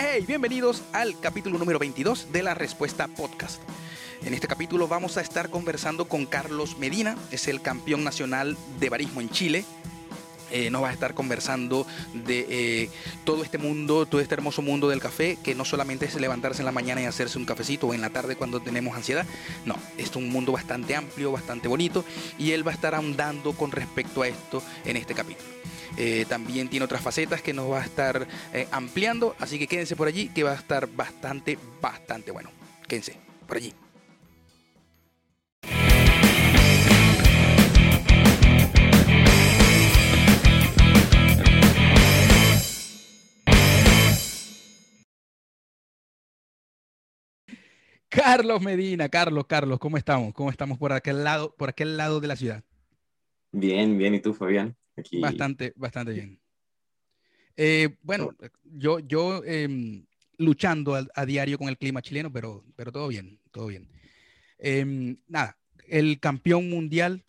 Hey, bienvenidos al capítulo número 22 de la Respuesta Podcast. En este capítulo vamos a estar conversando con Carlos Medina, es el campeón nacional de barismo en Chile. Eh, nos va a estar conversando de eh, todo este mundo, todo este hermoso mundo del café, que no solamente es levantarse en la mañana y hacerse un cafecito o en la tarde cuando tenemos ansiedad, no, es un mundo bastante amplio, bastante bonito, y él va a estar ahondando con respecto a esto en este capítulo. Eh, también tiene otras facetas que nos va a estar eh, ampliando, así que quédense por allí, que va a estar bastante, bastante bueno. Quédense por allí. Carlos Medina, Carlos, Carlos, ¿cómo estamos? ¿Cómo estamos por aquel lado, por aquel lado de la ciudad? Bien, bien, ¿y tú, Fabián? Bastante, bastante bien. Eh, bueno, yo, yo em, luchando a, diario con el clima chileno, pero, pero todo bien, todo bien. Em, nada, el campeón mundial,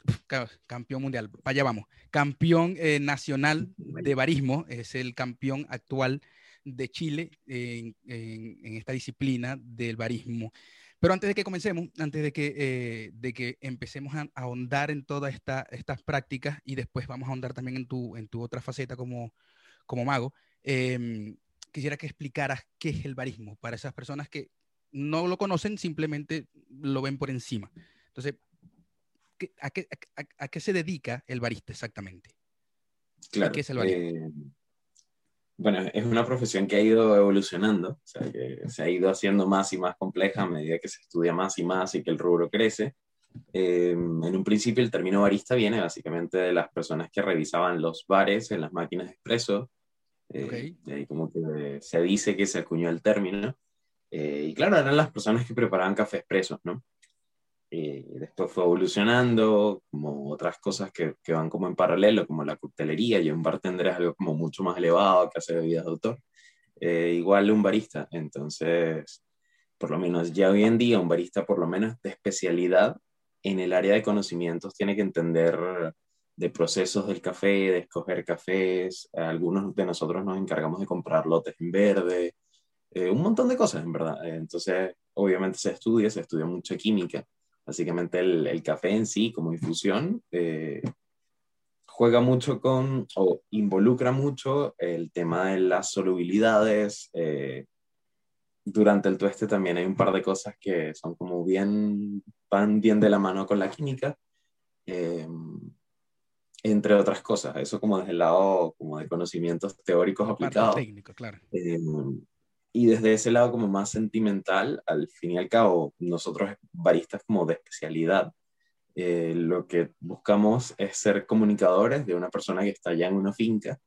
campeón mundial, allá vamos, campeón eh, nacional de barismo, es el campeón actual de Chile en, en esta disciplina del barismo. Pero antes de que comencemos, antes de que, eh, de que empecemos a, ahondar en todas esta, estas prácticas y después vamos a ahondar también en tu, en tu otra faceta como, como mago, em, quisiera que explicaras qué es el barismo para esas personas que no lo conocen, simplemente lo ven por encima. Entonces, ¿a qué, a, qué se dedica el barista exactamente? Claro. ¿Qué es el barismo? Eh, bueno, es una profesión que ha ido evolucionando, o sea, que se ha ido haciendo más y más compleja a medida que se estudia más y más y que el rubro crece. Eh, en un principio el término barista viene básicamente de las personas que revisaban los bares en las máquinas de expreso. Eh, ahí como que se dice que se acuñó el término. Eh, y claro, eran las personas que preparaban café expreso, ¿no? Y después fue evolucionando, como otras cosas que, que, van como en paralelo, como la coctelería, y un bartender es algo como mucho más elevado que hace bebidas de autor. Eh, igual un barista, entonces, por lo menos ya hoy en día, un barista por lo menos de especialidad en el área de conocimientos tiene que entender de procesos del café, de escoger cafés, algunos de nosotros nos encargamos de comprar lotes en verde, eh, un montón de cosas en verdad. Entonces, obviamente se estudia, se estudia mucha química Básicamente el, el café en sí como infusión eh, juega mucho con o involucra mucho el tema de las solubilidades. Eh, durante el tueste también hay un par de cosas que son como bien, van bien de la mano con la química. Eh, entre otras cosas, eso como desde el lado como de conocimientos teóricos aplicados. Técnico, claro y desde ese lado como más sentimental, al fin y al cabo, nosotros baristas como de especialidad, eh, lo que buscamos es ser comunicadores de una persona que está allá en una finca,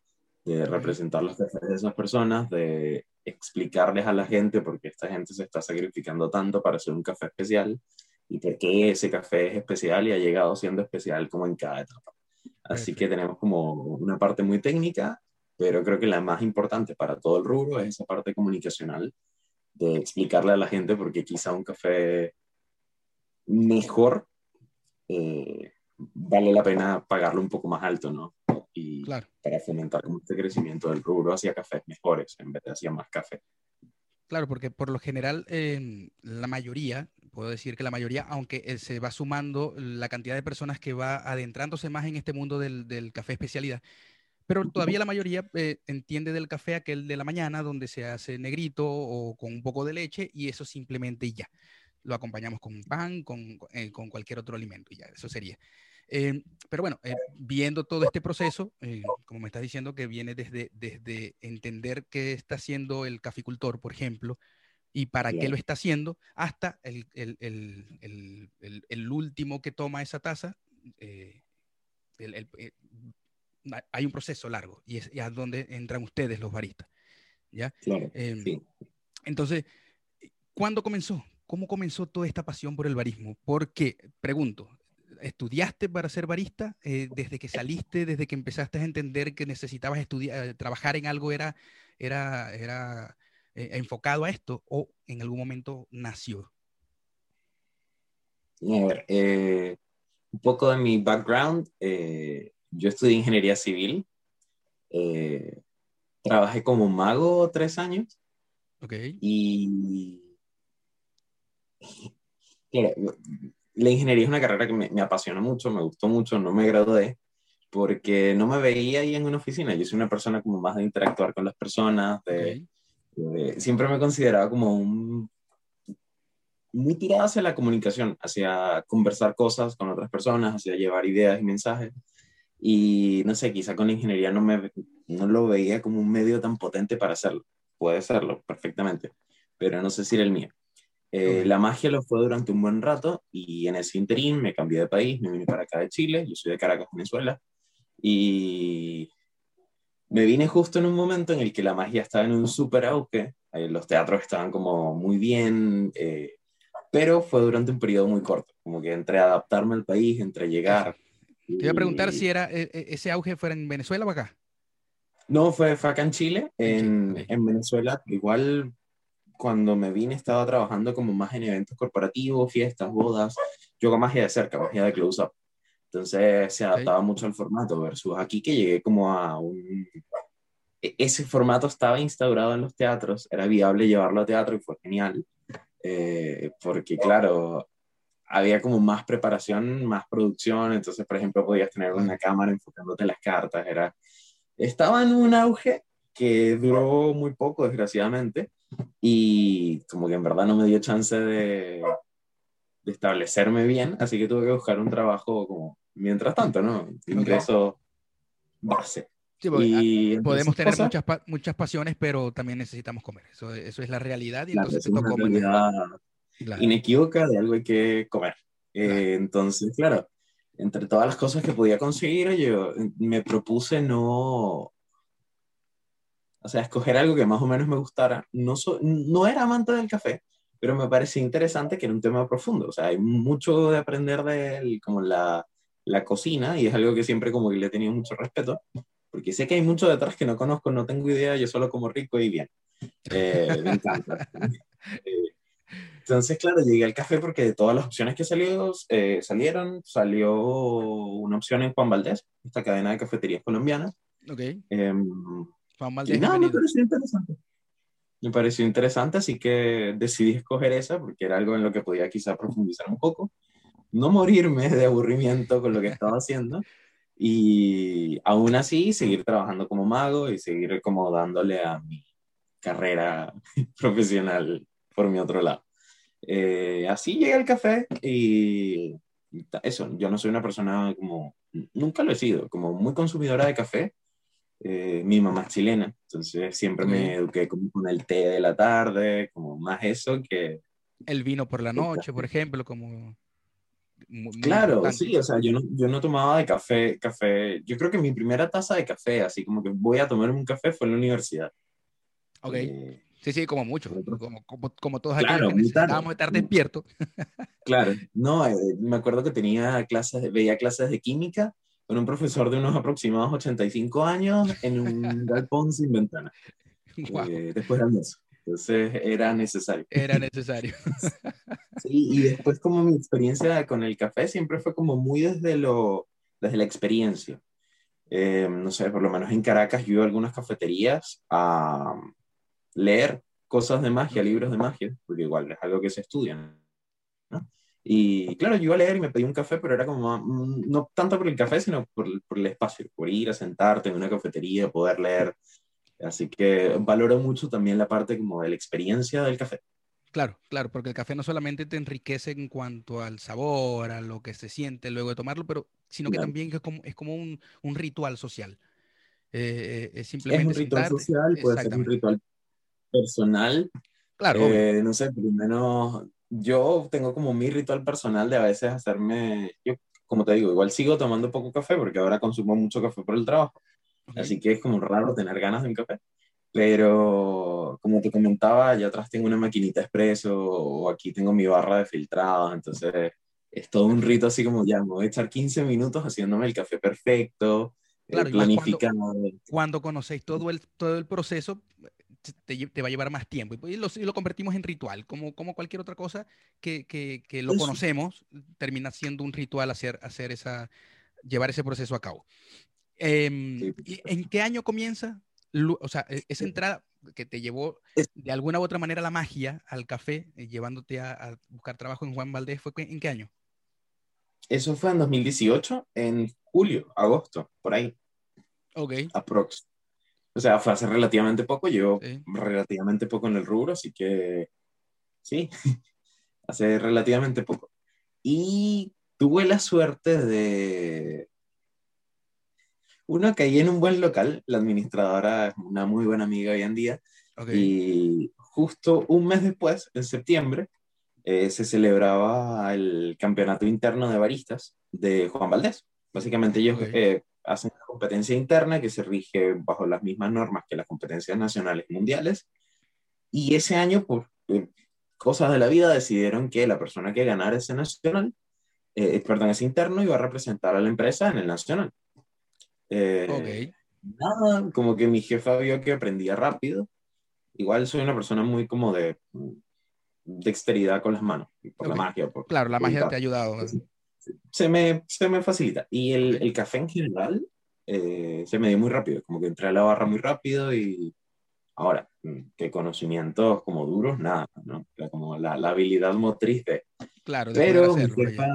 de representar los cafés de esas personas, de explicarles a la gente por qué esta gente se está sacrificando tanto para hacer un café especial y por qué ese café es especial y ha llegado siendo especial como en cada etapa. Así que tenemos como una parte muy técnica pero creo que la más importante para todo el rubro es esa parte comunicacional, de explicarle a la gente por qué quizá un café mejor eh, vale la pena pagarlo un poco más alto, ¿no? Y claro. para fomentar este crecimiento del rubro hacia cafés mejores en vez de hacia más café. Claro, porque por lo general la mayoría, puedo decir que la mayoría, aunque eh, se va sumando la cantidad de personas que va adentrándose más en este mundo del, del café especialidad, pero todavía la mayoría eh, entiende del café aquel de la mañana, donde se hace negrito o con un poco de leche y eso simplemente ya. Lo acompañamos con pan, con, eh, con cualquier otro alimento y ya, eso sería. Eh, pero bueno, viendo todo este proceso, como me estás diciendo, que viene desde, desde entender qué está haciendo el caficultor, por ejemplo, y para qué lo está haciendo, hasta el, el, el, el último que toma esa taza, hay un proceso largo y es, y donde entran ustedes los baristas. ¿ya? Claro, em, Entonces, ¿cuándo comenzó? ¿Cómo comenzó toda esta pasión por el barismo? Porque, pregunto, ¿estudiaste para ser barista? Eh, ¿Desde que saliste, desde que empezaste a entender que necesitabas estudiar, eh, trabajar en algo era, era, era eh, enfocado a esto o en algún momento nació? A ver, un poco de mi background, yo estudié ingeniería civil, eh, trabajé como mago tres años, Ok. Y. la ingeniería es una carrera que me, me, apasiona mucho, me gustó mucho, no me gradué porque no me veía ahí en una oficina. Yo soy una persona como más de interactuar con las personas, de, siempre me he considerado como un muy tirado hacia la comunicación, hacia conversar cosas con otras personas, hacia llevar ideas y mensajes. Y no sé, quizá con la ingeniería no, me, no lo veía como un medio tan potente para hacerlo. Puede serlo perfectamente, pero no sé si era el mío. Eh, la magia lo fue durante un buen rato y en ese interín me cambié de país, me vine para acá de Chile, yo soy de Caracas, Venezuela, y me vine justo en un momento en el que la magia estaba en un súper auge, eh, los teatros estaban como muy bien, eh, pero fue durante un periodo muy corto, como que entre adaptarme al país, entre llegar. Te iba a preguntar si era e, e, ese auge fuera en Venezuela o acá. No, fue, acá en Chile, en, en, Venezuela, igual cuando me vine estaba trabajando como más en eventos corporativos, fiestas, bodas, yo con magia de cerca, magia de close-up. Entonces se adaptaba mucho al formato versus aquí que llegué como a un... E, ese formato estaba instaurado en los teatros, era viable llevarlo a teatro y fue genial. Eh, porque claro, había como más preparación, más producción, entonces por ejemplo podías tener una cámara enfocándote las cartas, era, estaba en un auge que duró muy poco desgraciadamente y como que en verdad no me dio chance de, de establecerme bien, así que tuve que buscar un trabajo como mientras tanto, ¿no? Ingreso base. y podemos tener muchas, muchas pasiones, pero también necesitamos comer. Eso, eso es la realidad y entonces es una realidad inequívoca de algo hay que comer. Eh, entonces, claro, entre todas las cosas que podía conseguir, yo me propuse no... O sea, escoger algo que más o menos me gustara. No, no era amante del café, pero me parecía interesante que era un tema profundo. O sea, hay mucho de aprender de él, como la, la cocina, y es algo que siempre como que le he tenido mucho respeto porque sé que hay mucho detrás que no conozco, no tengo idea, yo solo como rico y bien. Eh, me encanta. Eh, entonces, claro, llegué al café porque de todas las opciones que salió, eh, salieron, salió una opción en Juan Valdés, esta cadena de cafeterías colombianas. Ok. Em, Juan Valdés. no, me pareció interesante. Me pareció interesante, así que decidí escoger esa porque era algo en lo que podía quizá profundizar un poco. No morirme de aburrimiento con lo que estaba haciendo y aún así seguir trabajando como mago y seguir como dándole a mi carrera profesional por mi otro lado. Eh, así llega el café y eso, yo no soy una persona como, nunca lo he sido, como muy consumidora de café. Eh, mi mamá es chilena, entonces siempre me eduqué como con el té de la tarde, como más eso que... El vino por la noche, por ejemplo, como claro, sí, o sea, yo no, yo no tomaba de café, café, yo creo que mi primera taza de café, así como que voy a tomarme un café, fue en la universidad. Ok. Eh, sí, sí, como mucho, como, como, como todos claro, aquí necesitábamos estar despiertos. claro, no, eh, me acuerdo que tenía clases, veía clases de química con un profesor de unos aproximados 85 años en un galpón sin ventana. Eh, después de almuerzo. Entonces era necesario. Era necesario. sí, y después como mi experiencia con el café siempre fue como muy desde, lo, desde la experiencia. Eh, no sé, por lo menos en Caracas yo iba a algunas cafeterías a leer cosas de magia, libros de magia, porque igual es algo que se estudia. ¿no? Y claro, yo iba a leer y me pedí un café, pero era como, mm, no tanto por el café, sino por, por el espacio, por ir a sentarte en una cafetería, poder leer Así que valoro mucho también la parte como de la experiencia del café. Claro, claro, porque el café no solamente te enriquece en cuanto al sabor, a lo que se siente luego de tomarlo, pero sino que también es como, es como un, un ritual social. Eh, eh, es simplemente es un ritual social, puede ser un ritual personal. Claro. Eh, no sé, por lo menos yo tengo como mi ritual personal de a veces hacerme, yo como te digo, igual sigo tomando poco café porque ahora consumo mucho café por el trabajo, Así que es como raro tener ganas de un café. Pero como te comentaba, ya atrás tengo una maquinita expreso o aquí tengo mi barra de filtrado, entonces es todo un rito así como ya, me voy a echar 15 minutos haciéndome el café perfecto, eh, claro, planificado. Cuando, cuando, conocéis todo el, todo el proceso, te, te, va a llevar más tiempo. Y lo, y lo, convertimos en ritual, como, como cualquier otra cosa que, que, que lo conocemos, termina siendo un ritual hacer, hacer esa, llevar ese proceso a cabo. Em, ¿En qué año comienza? O sea, e, esa entrada, que te llevó de alguna u otra manera la magia al café, eh, llevándote a, buscar trabajo en Juan Valdés, ¿fue en qué año? Eso fue en 2018, en julio, agosto, por ahí. Ok. Aprox. O sea, fue hace relativamente poco, yo relativamente poco en el rubro, así que sí, hace relativamente poco. Y tuve la suerte de... Uno, caí en un buen local, la administradora es una muy buena amiga hoy en día, y justo un mes después, en septiembre, eh, se celebraba el campeonato interno de baristas de Juan Valdés. Básicamente ellos eh, hacen una competencia interna que se rige bajo las mismas normas que las competencias nacionales y mundiales. Y ese año, por eh, cosas de la vida, decidieron que la persona que ganara ese nacional, perdón, ese interno, iba a representar a la empresa en el nacional. Nada, como que mi jefa vio que aprendía rápido. Igual soy una persona muy como de dexteridad con las manos, por la magia. claro, la magia te ha ayudado. Se me, se me facilita. Y el, el café en general eh, se me dio muy rápido, como que entré a la barra muy rápido y ahora, mm, que conocimientos como duros, nada, ¿no? Como la, la habilidad motriz de... Claro, Pero mi, jefa,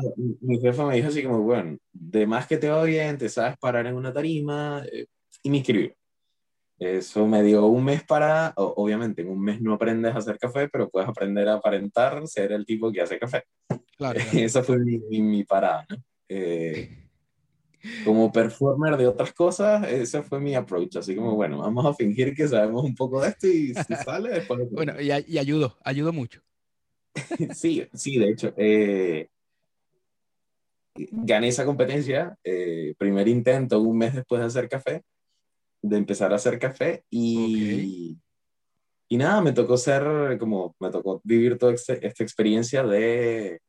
mi, jefa, me dijo así como, bueno, de más que te va bien, te sabes parar en una tarima, eh, y me inscribí. Eso me dio un mes para, obviamente en un mes no aprendes a hacer café, pero puedes aprender a aparentar ser el tipo que hace café. Claro, Esa fue mi, mi, parada, ¿no? Eh, como performer de otras cosas, ese fue mi approach. Así como, bueno, vamos a fingir que sabemos un poco de esto y si sale, después. bueno, y, y ayudó, ayudó mucho. sí, sí, de hecho. Eh, gané esa competencia, eh, primer intento, un mes después de hacer café de empezar a hacer café y, y nada, me tocó ser como, me tocó vivir toda este, esta experiencia de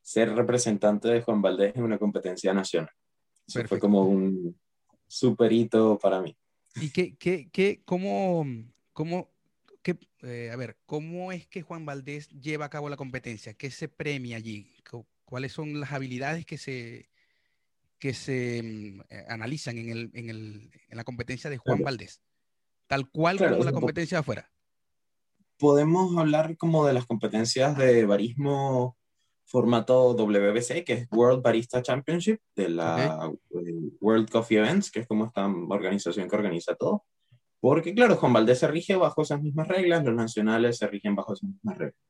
ser representante de Juan Valdés en una competencia nacional. Eso fue como un super hito para mí. ¿Y qué, qué, qué cómo, cómo, qué, eh, a ver, cómo es que Juan Valdés lleva a cabo la competencia? ¿Qué se premia allí? ¿Cuáles son las habilidades que se, que se mm, eh, analizan en, el, en, el, en, la competencia de Juan Valdés, tal cual como la competencia de afuera. Podemos hablar como de las competencias de barismo formato WBC, que es World Barista Championship, de la World Coffee Events, que es como esta organización que organiza todo. Porque, claro, Juan Valdés se rige bajo esas mismas reglas, los nacionales se rigen bajo esas mismas reglas.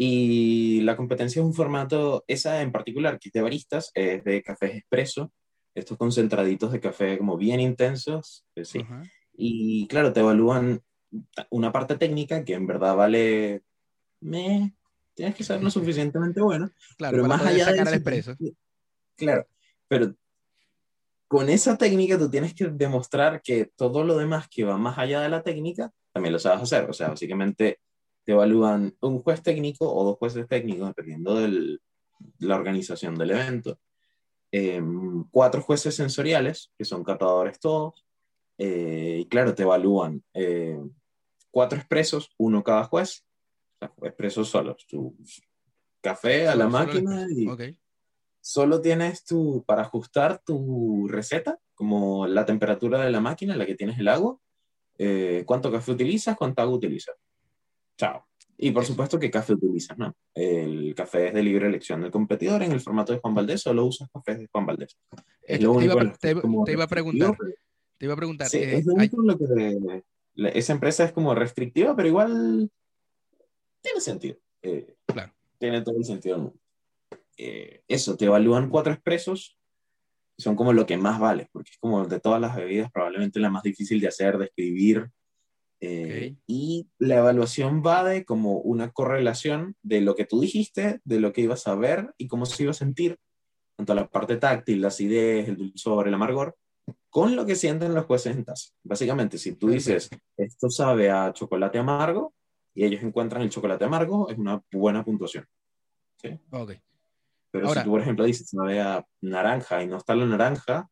Y la competencia es un formato, esa en particular, que es de baristas, es de cafés expreso, estos concentraditos de café como bien intensos, eh, sí. Y claro, te evalúan una parte técnica que en verdad vale, me, tienes que ser lo suficientemente bueno. Claro, pero más allá de expreso. Claro, pero con esa técnica tú tienes que demostrar que todo lo demás que va más allá de la técnica, también lo sabes hacer. O sea, básicamente te evalúan un juez técnico o dos jueces técnicos, dependiendo de la organización del evento. Em, cuatro jueces sensoriales, que son catadores todos. Eh, y claro, te evalúan eh, cuatro expresos, uno cada juez. O sea, expresos solos. Tu café a la máquina y solo tienes tu, para ajustar tu receta, como la temperatura de la máquina en la que tienes el agua, eh, cuánto café utilizas, cuánta agua utilizas Chao. Y por supuesto, ¿qué café utilizas? No? El café es de libre elección del competidor. En el formato de Juan Valdés solo usas café de Juan Valdés. Es lo único te, iba, a preguntar. Te iba a preguntar. Sí, eh, es lo único lo que esa empresa es como restrictiva, pero igual tiene sentido. Eh, claro. Tiene todo el sentido eh, eso, te evalúan cuatro expresos, son como lo que más vale, porque es como de todas las bebidas probablemente la más difícil de hacer, de escribir, eh, y la evaluación va de como una correlación de lo que tú dijiste, de lo que ibas a ver y cómo se iba a sentir, tanto la parte táctil, la acidez, el dulzor, el amargor, con lo que sienten los jueces en taza. Básicamente, si tú dices, esto sabe a chocolate amargo, y ellos encuentran el chocolate amargo, es una buena puntuación. ¿sí? Okay. Pero si tú, por ejemplo, dices, sabe a naranja y no está la naranja,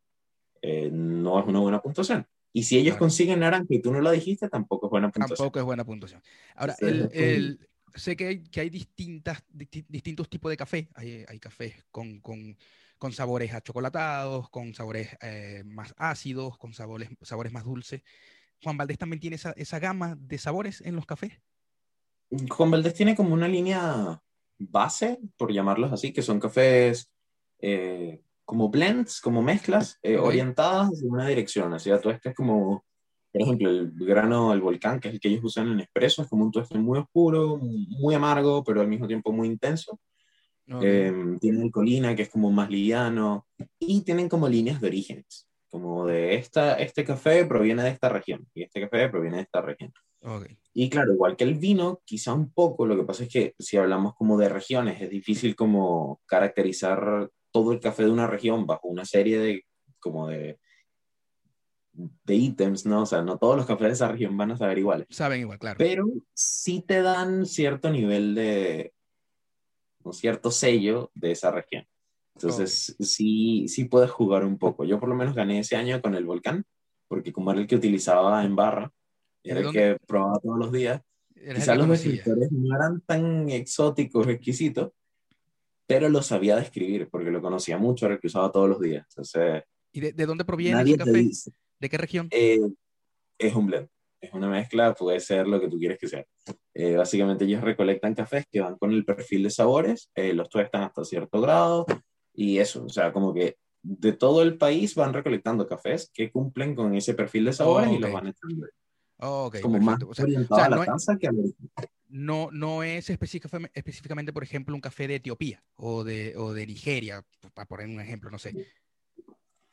eh, no es una buena puntuación. Y si ellos consiguen naranja y tú no lo dijiste, tampoco es buena puntuación. Tampoco es buena puntuación. Ahora, el, sé que hay, que hay distintas, distintos tipos de café. Hay, hay cafés con, con, con, sabores achocolatados, con sabores eh, más ácidos, con sabores, sabores más dulces. Juan Valdés también tiene esa, esa gama de sabores en los cafés. Juan Valdés tiene como una línea base, por llamarlos así, que son cafés eh, como blends, como mezclas, eh, orientadas en una dirección. O sea, tú es como, por ejemplo, el grano del volcán, que es el que ellos usan en espresso, es como un tueste muy oscuro, muy amargo, pero al mismo tiempo muy intenso. Em, tienen colina, que es como más liviano, y tienen como líneas de orígenes, como de esta, este café proviene de esta región, y este café proviene de esta región. Y claro, igual que el vino, quizá un poco, lo que pasa es que si hablamos como de regiones, es difícil como caracterizar todo el café de una región bajo una serie de como de de ítems, ¿no? O sea, no todos los cafés de esa región van a saber iguales. Saben igual, claro. Pero sí te dan cierto nivel de, un cierto sello de esa región. Entonces, sí, sí puedes jugar un poco. Yo por lo menos gané ese año con el volcán, porque como era el que utilizaba en barra, era el que probaba todos los días. Quizás los escritores no eran tan exóticos, exquisitos, pero lo sabía describir, porque lo conocía mucho, era el que usaba todos los días. Entonces, ¿Y de, dónde proviene ese café? ¿De qué región? Eh, es un blend, es una mezcla, puede ser lo que tú quieres que sea. Eh, básicamente ellos recolectan cafés que van con el perfil de sabores, eh, los tuestan hasta cierto grado y eso, o sea, como que de todo el país van recolectando cafés que cumplen con ese perfil de sabores y los van echando. Oh, okay, como más orientado a la no que a no, no es específicamente, por ejemplo, un café de Etiopía o de, o de Nigeria, para poner un ejemplo, no sé.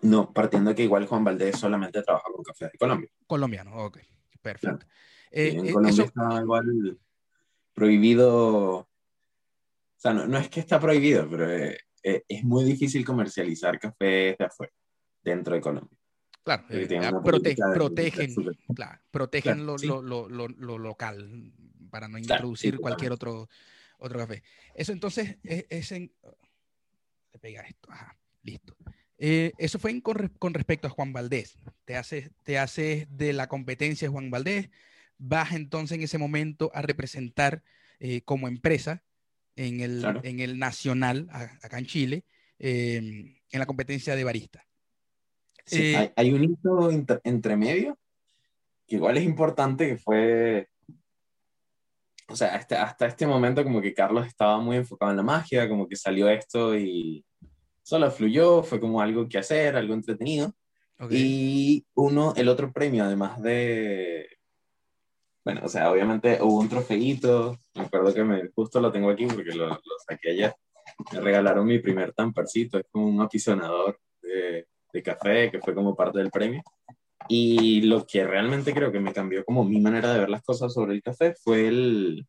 No, partiendo de que igual Juan Valdés solamente trabaja con café de Colombia. Colombiano, ok, perfecto. Eh, en eh, Colombia está igual prohibido, o sea, no, es que está prohibido, pero eh, es muy difícil comercializar café de afuera, dentro de Colombia. Claro, protegen, claro, protegen lo, lo, lo, local para no introducir cualquier otro, otro café. Eso entonces es, en... Te pega esto, ajá, listo. Eh, eso fue con, con, respecto a Juan Valdés. Te haces, te haces de la competencia de Juan Valdés, vas entonces en ese momento a representar eh, como empresa en el, en el nacional, acá en Chile, em, en la competencia de barista. Eh, hay, un hito entre medio que igual es importante, que fue, o sea, hasta, hasta este momento como que Carlos estaba muy enfocado en la magia, como que salió esto y solo fluyó, fue como algo que hacer, algo entretenido. Y uno, el otro premio, además de, bueno, o sea, obviamente hubo un trofeito, me acuerdo que me, justo lo tengo aquí porque lo, lo saqué ayer, me regalaron mi primer tampercito, es como un apisonador de, de, café que fue como parte del premio. Y lo que realmente creo que me cambió como mi manera de ver las cosas sobre el café fue el,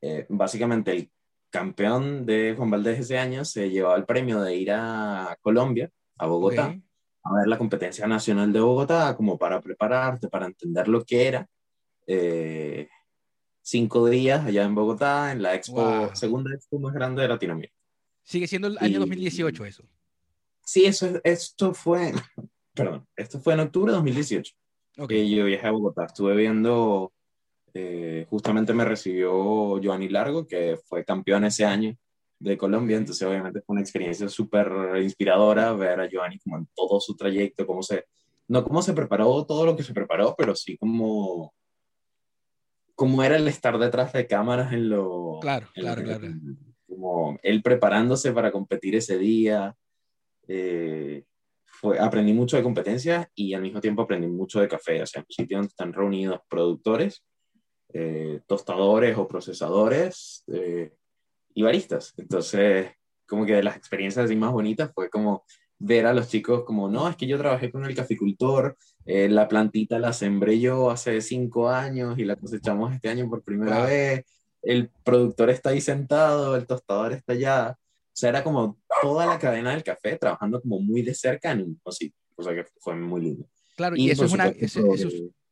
eh, básicamente el campeón de Juan Valdés ese año se llevaba el premio de ir a Colombia, a Bogotá, a ver la competencia nacional de Bogotá, como para prepararte, para entender lo que era. Eh, cinco días allá en Bogotá, en la expo, segunda expo más grande de Latinoamérica. Sigue siendo el año 2018 eso. Sí, eso, esto fue, perdón, esto fue en octubre de 2018. Okay. yo viajé a Bogotá, estuve viendo eh, justamente me recibió Joanny Largo, que fue campeón ese año de Colombia, entonces obviamente fue una experiencia súper inspiradora ver a Joanny como en todo su trayecto, cómo se, no cómo se preparó todo lo que se preparó, pero sí como, cómo era el estar detrás de cámaras en lo... Claro, claro, claro. Como él preparándose para competir ese día. Eh, fue, aprendí mucho de competencia y al mismo tiempo aprendí mucho de café, o sea, en un sitio donde están reunidos productores eh, tostadores o procesadores eh, y baristas. Entonces, como que de las experiencias así más bonitas fue como ver a los chicos como, no, es que yo trabajé con el caficultor, eh, la plantita la sembré yo hace cinco años y la cosechamos este año por primera vez, el productor está ahí sentado, el tostador está allá. O sea, era como toda la cadena del café trabajando como muy de cerca en un sitio, o sea que fue muy lindo. Claro, y, eso, es una, eso, eso,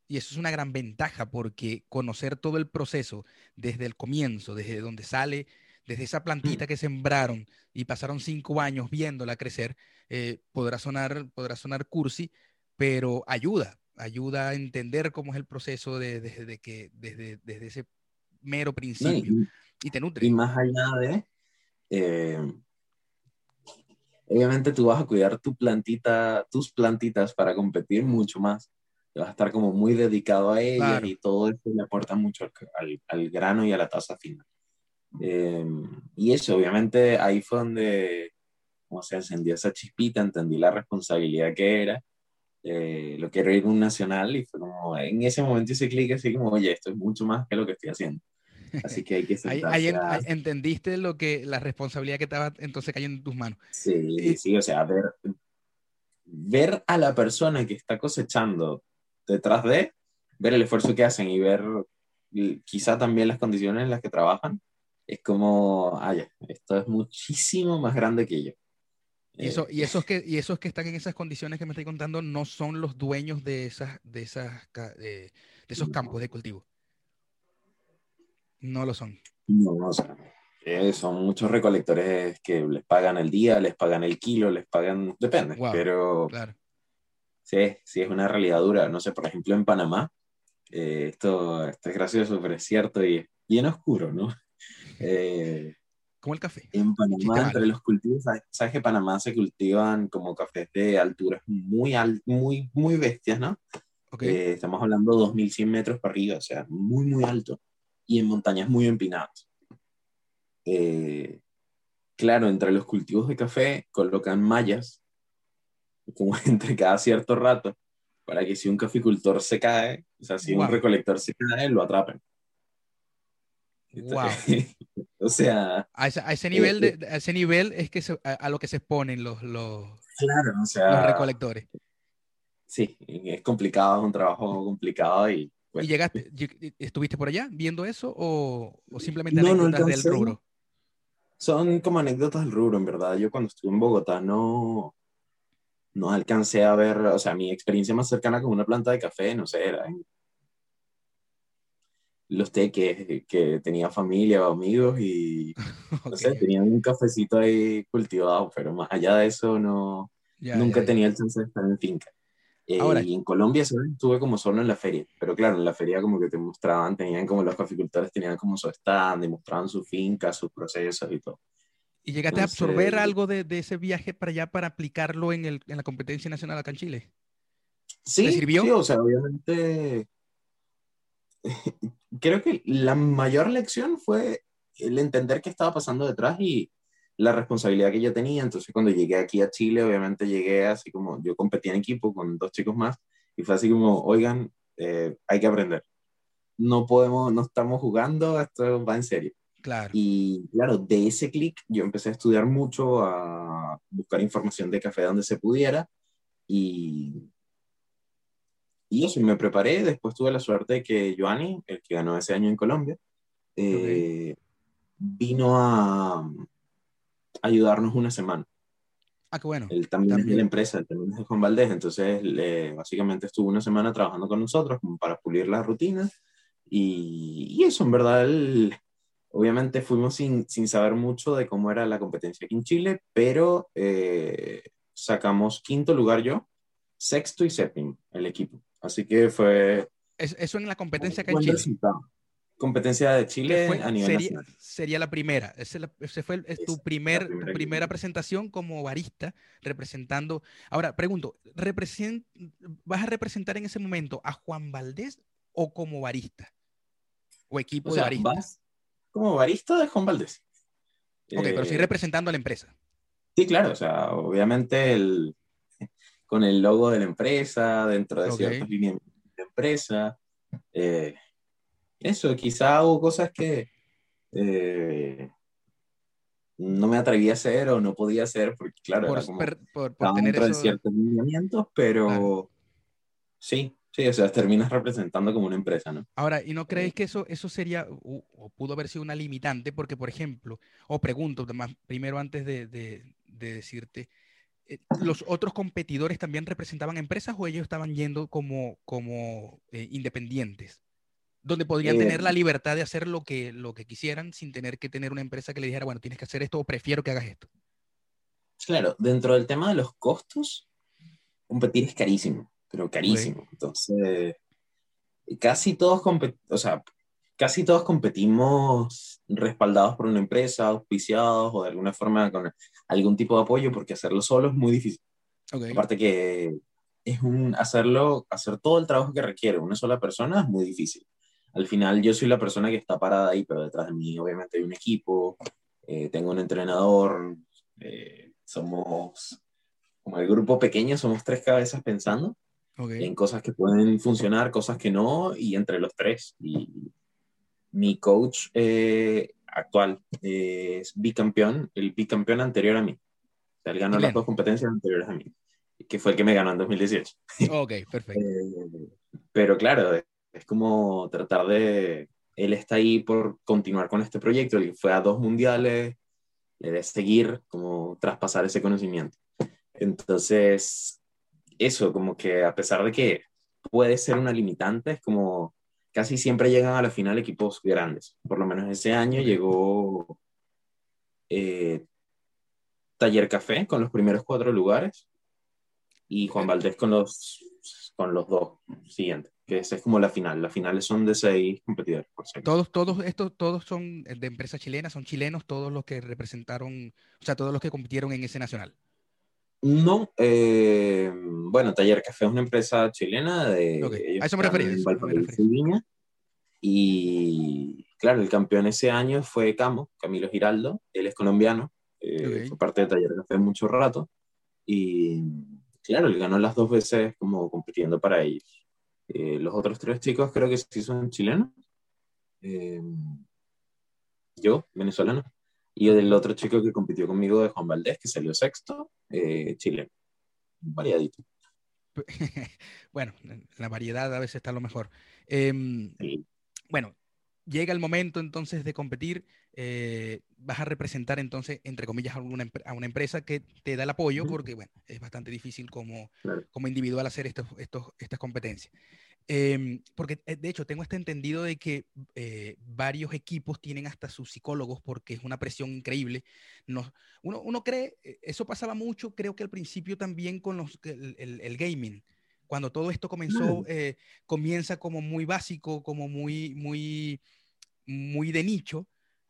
y eso es una gran ventaja porque conocer todo el proceso desde el comienzo, desde donde sale, desde esa plantita que sembraron y pasaron cinco años viéndola crecer, eh, podrá, sonar, podrá sonar cursi, pero ayuda, ayuda a entender cómo es el proceso desde, que, desde, desde ese mero principio. y, te nutre. Y más allá de... Eh, obviamente tú vas a cuidar tu plantita, tus plantitas para competir mucho más vas a estar como muy dedicado a ellas y todo eso le aporta mucho al, al, grano y a la taza final. Em, y eso, obviamente, ahí fue donde como se encendió esa chispita, entendí la responsabilidad que era, eh, lo quiero ir a un nacional y fue como, en ese momento hice clic así como, oye, esto es mucho más que lo que estoy haciendo. Así que hay que ahí, ahí, entendiste lo que, la responsabilidad que estaba entonces cayendo en tus manos. Sí, sí, o sea, ver, ver a la persona que está cosechando detrás de, ver el esfuerzo que hacen y ver quizá también las condiciones en las que trabajan, es como, ay, esto es muchísimo más grande que yo. Y, eso, y, esos que, y esos que están en esas condiciones que me estoy contando no son los dueños de, esas, de, esas, de, esos campos de cultivo. No lo son. No, o sea, eh, son muchos recolectores que les pagan el día, les pagan el kilo, les pagan, depende, pero claro. sí, sí es una realidad dura. No sé, por ejemplo, en Panamá, eh, esto, esto, es gracioso, pero es cierto y bien oscuro, ¿no? Eh, como el café. En Panamá, entre los cultivos, ¿sabes que en Panamá se cultivan como cafés de alturas muy, muy, muy bestias, ¿no? Okay. estamos hablando de 2100 metros para arriba, o sea, muy, muy alto y en montañas muy empinadas. Eh, claro, entre los cultivos de café colocan mallas, como entre cada cierto rato, para que si un caficultor se cae, o sea, si un recolector se cae, lo atrapen. Wow. o sea. A ese, nivel, eh, de, ese nivel es que a, lo que se exponen los, los, claro, o sea, los recolectores. Sí, es complicado, es un trabajo complicado y ¿Y llegaste, estuviste por allá viendo eso o, simplemente anécdotas del rubro? Son como anécdotas del rubro, en verdad. Yo cuando estuve en Bogotá no, no alcancé a ver, o sea, mi experiencia más cercana con una planta de café, no sé, era los té que, tenía familia o amigos y, no sé, tenían un cafecito ahí cultivado, pero más allá de eso no, nunca tenía el chance de estar en finca. Eh, y en Colombia estuve como solo en la feria, pero claro, en la feria como que te mostraban, tenían como los caficultores tenían como su stand y mostraban su finca, sus procesos y todo. ¿Y llegaste a absorber algo de, de, ese viaje para allá para aplicarlo en, el, en la competencia nacional acá en Chile? Sí, ¿Te sirvió? sí, o sea, obviamente creo que la mayor lección fue el entender qué estaba pasando detrás y la responsabilidad que yo tenía. Entonces, cuando llegué aquí a Chile, obviamente llegué así como yo competía en equipo con dos chicos más y fue así como, oigan, eh, hay que aprender. No podemos, no estamos jugando, esto va en serio. Claro. Y claro, de ese clic yo empecé a estudiar mucho, a buscar información de café donde se pudiera y, y eso, me preparé. Después tuve la suerte de que Joanny, el que ganó ese año en Colombia, eh, vino a, ayudarnos una semana. Ah, qué bueno. Él también, es de la empresa, también es de Juan Valdés, entonces básicamente estuvo una semana trabajando con nosotros para pulir las rutinas y, y eso, en verdad, obviamente fuimos sin, sin, saber mucho de cómo era la competencia aquí en Chile, pero eh, sacamos quinto lugar yo, sexto y séptimo el equipo. Así que fue... eso en la competencia acá en Chile competencia de Chile a nivel sería, sería la primera. Ese, fue tu, primer, primera, presentación como barista representando. Ahora, pregunto, ¿vas a representar en ese momento a Juan Valdés o como barista? ¿O equipo de baristas? Como barista de Juan Valdés. Ok, pero sí eh, representando a la empresa. Sí, claro, o sea, obviamente el, con el logo de la empresa, dentro de ciertas líneas de empresa. Eh, eso, quizá hubo cosas que eh, no me atreví a hacer o no podía hacer, porque claro, por, era como por, tener ciertos lineamientos, pero sí, sí, o sea, terminas representando como una empresa, ¿no? Ahora, ¿y no creéis que eso, eso sería o pudo haber sido una limitante? Porque, por ejemplo, o pregunto, más, primero antes de, de, decirte, eh, ¿los otros competidores también representaban empresas o ellos estaban yendo como, como eh, independientes? Donde podrían eh, tener la libertad de hacer lo que, lo que quisieran sin tener que tener una empresa que le dijera, bueno, tienes que hacer esto o prefiero que hagas esto. Claro, dentro del tema de los costos, competir es carísimo, pero carísimo. Entonces, casi todos, o sea, casi todos competimos respaldados por una empresa, auspiciados o de alguna forma con algún tipo de apoyo, porque hacerlo solo es muy difícil. Aparte que es un, hacerlo, hacer todo el trabajo que requiere una sola persona es muy difícil. Al final yo soy la persona que está parada ahí, pero detrás de mí obviamente hay un equipo, eh, tengo un entrenador, eh, somos como el grupo pequeño, somos tres cabezas pensando en cosas que pueden funcionar, cosas que no, y entre los tres. Y mi coach eh, actual es bicampeón, el bicampeón anterior a mí. O sea, él ganó las dos competencias anteriores a mí, que fue el que me ganó en 2018. Ok, perfecto. pero claro, es como tratar de... Él está ahí por continuar con este proyecto, él fue a dos mundiales, le de seguir, como traspasar ese conocimiento. Entonces, eso, como que a pesar de que puede ser una limitante, es como casi siempre llegan a la final equipos grandes. Por lo menos ese año llegó eh, Taller Café con los primeros cuatro lugares y Juan Valdés con los, con los dos siguientes que esa es como la final. Las finales son de seis competidores. Todos, todos estos, todos son de empresas chilenas, son chilenos, todos los que representaron, o sea, todos los que compitieron en ese nacional. No, eh, bueno, Taller Café es una empresa chilena de... A eso me refería. Y claro, el campeón ese año fue Camo, Camilo Giraldo, él es colombiano, eh, fue parte de Taller Café mucho rato. Y claro, él ganó las dos veces como compitiendo para ellos. Eh, los otros tres chicos creo que sí son chilenos. Eh, yo, venezolano. Y el otro chico que compitió conmigo de Juan Valdés, que salió sexto, eh, chileno. Variadito. bueno, la variedad a veces está lo mejor. Em, bueno, llega el momento entonces de competir, eh, vas a representar entonces, entre comillas, a una, a una, empresa que te da el apoyo, porque bueno, es bastante difícil como, como individual hacer estos, estos, estas competencias. Em, porque eh, de hecho tengo este entendido de que eh, varios equipos tienen hasta sus psicólogos porque es una presión increíble. No, uno, uno cree, eso pasaba mucho, creo que al principio también con los, el, el, el gaming cuando todo esto comenzó, eh, comienza como muy básico, como muy, muy, muy de nicho,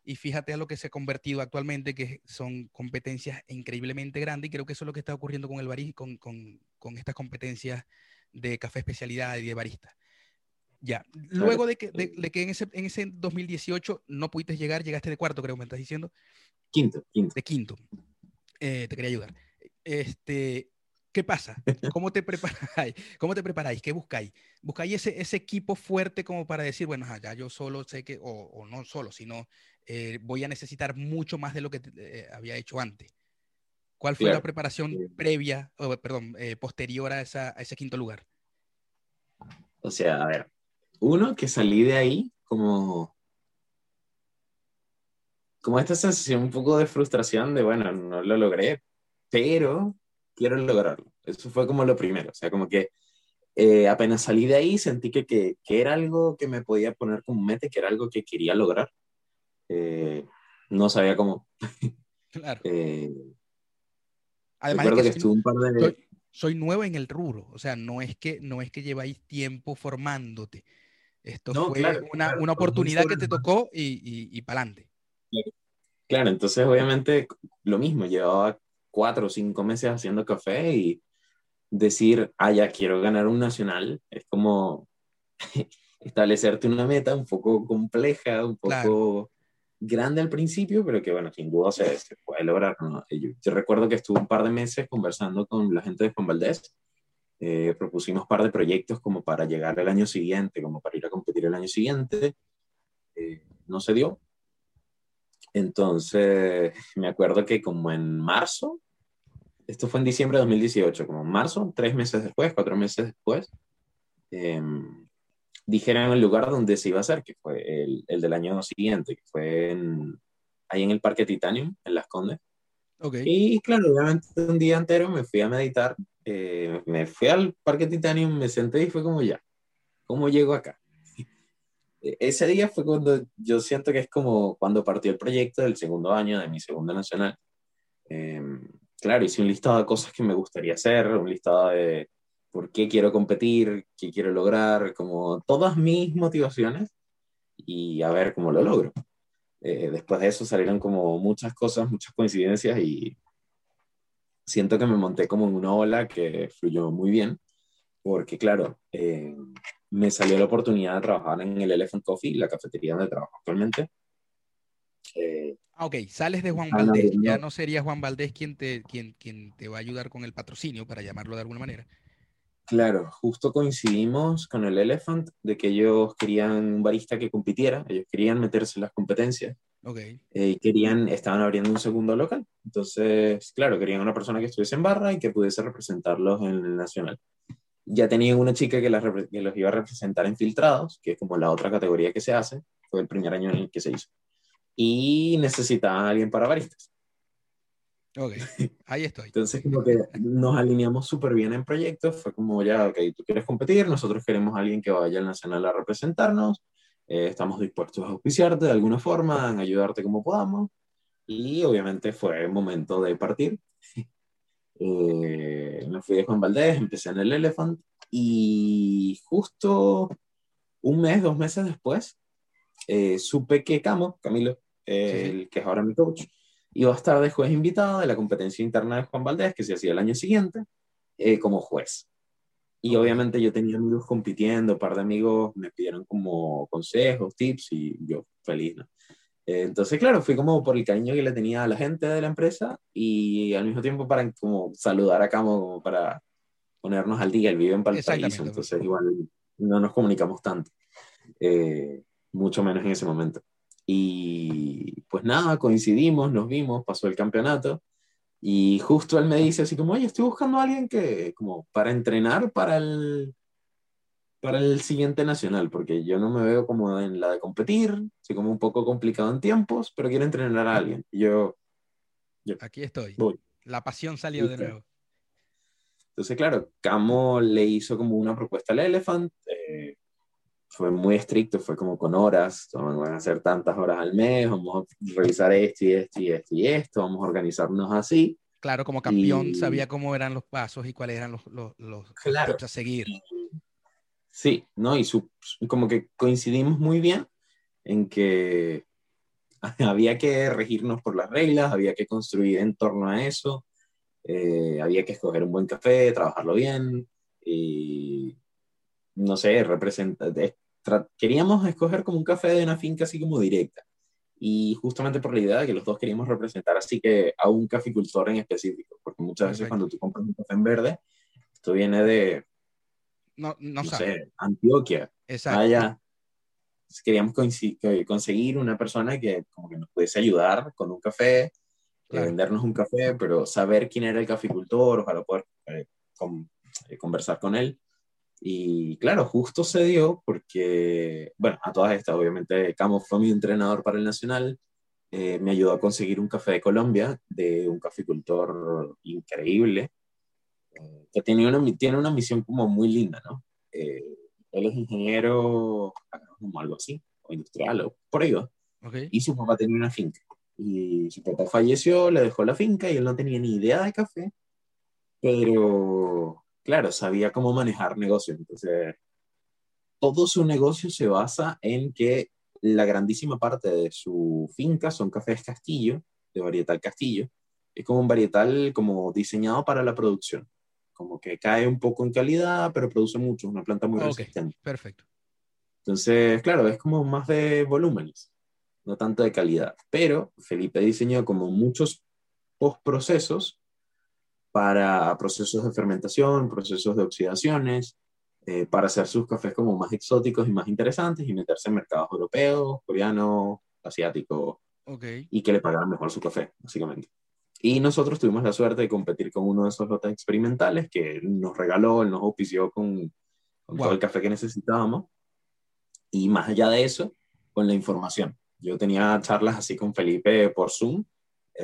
y fíjate a lo que se ha convertido actualmente, que son competencias increíblemente grandes, y creo que eso es lo que está ocurriendo con, el con, con, con estas competencias de café especialidad y de barista. Ya, luego de que, de, que en, ese, en ese 2018 no pudiste llegar, llegaste de cuarto, creo, me estás diciendo. Quinto, quinto. De quinto. Eh, te quería ayudar. Este, ¿Qué pasa? ¿Cómo te preparáis? ¿Cómo te preparáis? ¿Qué buscáis? ¿Buscáis ese, ese equipo fuerte como para decir, bueno, ya yo solo sé que, o, no solo, sino eh, voy a necesitar mucho más de lo que eh, había hecho antes? ¿Cuál fue la preparación previa, o, perdón, eh, posterior a, esa, a ese quinto lugar? O sea, a ver, uno que salí de ahí como como esta sensación un poco de frustración de, bueno, no lo logré, pero quiero lograrlo. Eso fue como lo primero, o sea, como que eh, apenas salí de ahí sentí que, que, que, era algo que me podía poner como meta, que era algo que quería lograr. Eh, no sabía cómo. Claro. eh, Además que, que estuve un par de... Soy, soy, nuevo en el rubro, o sea, no es que, no es que lleváis tiempo formándote. Esto fue una, una, oportunidad que te tocó y, y, y para adelante. Claro, entonces obviamente lo mismo, llevaba cuatro o cinco meses haciendo café y decir, ah, ya quiero ganar un nacional, es como establecerte una meta un poco compleja, un poco grande al principio, pero que bueno, sin duda se, se puede lograr. Yo, recuerdo que estuve un par de meses conversando con la gente de Juan Valdés, eh, propusimos un par de proyectos como para llegar el año siguiente, como para ir a competir el año siguiente, eh, no se dio, entonces, me acuerdo que como en marzo, esto fue en diciembre de 2018, como en marzo, tres meses después, cuatro meses después, eh, dijeron el lugar donde se iba a hacer, que fue el, el del año siguiente, que fue en, ahí en el Parque Titanium, en Las Condes. Okay. Y claro, obviamente un día entero me fui a meditar, eh, me fui al Parque Titanium, me senté y fue como ya, ¿cómo llego acá? E-, ese día fue cuando yo siento que es como cuando partió el proyecto del segundo año de mi segunda nacional. Eh, claro, hice un listado de cosas que me gustaría hacer, un listado de por qué quiero competir, qué quiero lograr, como todas mis motivaciones y a ver cómo lo logro. Eh, después de eso salieron como muchas cosas, muchas coincidencias y siento que me monté como en una ola que fluyó muy bien. porque claro, eh, me salió la oportunidad de trabajar en el Elephant Coffee, la cafetería donde trabajo actualmente. Eh, ah, ok, sales de Juan Valdés, ya no sería Juan Valdés quien te, quien, quien te va a ayudar con el patrocinio, para llamarlo de alguna manera. Claro, justo coincidimos con el Elephant de que ellos querían un barista que compitiera, ellos querían meterse en las competencias. Okay. Eh, querían, estaban abriendo un segundo local. Entonces, claro, querían una persona que estuviese en barra y que pudiese representarlos en el nacional. Ya tenían una chica que, que los iba a representar en filtrados, que es como la otra categoría que se hace, fue el primer año en el que se hizo. Y necesitaban a alguien para baristas. Ok, ahí estoy. Entonces, como que nos alineamos súper bien en proyectos. Fue como, ya, ok, tú quieres competir, nosotros queremos a alguien que vaya al Nacional a representarnos. Eh, estamos dispuestos a auspiciarte de alguna forma, a ayudarte como podamos. Y obviamente fue el momento de partir. eh, me fui de Juan Valdés, empecé en el Elephant. Y justo un mes, dos meses después, eh, supe que Camo, Camilo, el que es ahora mi coach, iba a estar de juez invitado de la competencia interna de Juan Valdés, que se hacía el año siguiente, eh, como juez. Y obviamente yo tenía amigos compitiendo, un par de amigos me pidieron como consejos, tips, y yo feliz, ¿no? Eh, entonces, claro, fui como por el cariño que le tenía a la gente de la empresa y al mismo tiempo para como saludar a Camo, como para ponernos al día. Él vive en Valparaíso, entonces igual no nos comunicamos tanto, eh, mucho menos en ese momento. Y pues nada, coincidimos, nos vimos, pasó el campeonato y justo él me dice así como, oye, estoy buscando a alguien que, como, para entrenar para el, para el siguiente nacional, porque yo no me veo como en la de competir, soy como un poco complicado en tiempos, pero quiero entrenar a alguien. Y yo, aquí estoy. La pasión salió de nuevo. Entonces, claro, Camo le hizo como una propuesta al Elephant, eh, fue muy estricto, fue como con horas, van a hacer tantas horas al mes, vamos a revisar esto y esto y esto y esto, vamos a organizarnos así. Claro, como campeón sabía cómo eran los pasos y cuáles eran los, los, los claro. a seguir. Sí, ¿no? Y su, como que coincidimos muy bien en que había que regirnos por las reglas, había que construir en torno a eso, eh, había que escoger un buen café, trabajarlo bien y no sé, representa, queríamos escoger como un café de una finca así como directa. Y justamente por la idea de que los dos queríamos representar así que a un caficultor en específico, porque muchas veces cuando tú compras un café en verde, esto viene de, no, no, sé, Antioquia. Exacto. Allá. Queríamos conseguir una persona que como que nos pudiese ayudar con un café, eh, vendernos un café, pero saber quién era el caficultor, ojalá poder eh, eh, conversar con él. Y claro, justo se dio porque, bueno, a todas estas, obviamente, Camo fue mi entrenador para el Nacional, eh, me ayudó a conseguir un café de Colombia, de un caficultor increíble, eh, que tiene una, tiene una misión como muy linda, ¿no? Eh, él es ingeniero, como algo así, o industrial, o por ahí va. Y su papá tenía una finca. Y su papá falleció, le dejó la finca y él no tenía ni idea de café, pero claro, sabía cómo manejar negocios. Entonces, todo su negocio se basa en que la grandísima parte de su finca son cafés Castillo, de varietal Castillo. Es como un varietal como diseñado para la producción. Como que cae un poco en calidad, pero produce mucho, una planta muy resistente. Perfecto. Entonces, claro, es como más de volúmenes, no tanto de calidad. Pero Felipe diseñó como muchos postprocesos para procesos de fermentación, procesos de oxidaciones, eh, para hacer sus cafés como más exóticos y más interesantes y meterse en mercados europeos, coreanos, asiáticos, y que le pagaran mejor su café, básicamente. Y nosotros tuvimos la suerte de competir con uno de esos lotes experimentales que nos regaló, nos auspició con, con todo el café que necesitábamos. Y más allá de eso, con la información. Yo tenía charlas así con Felipe por Zoom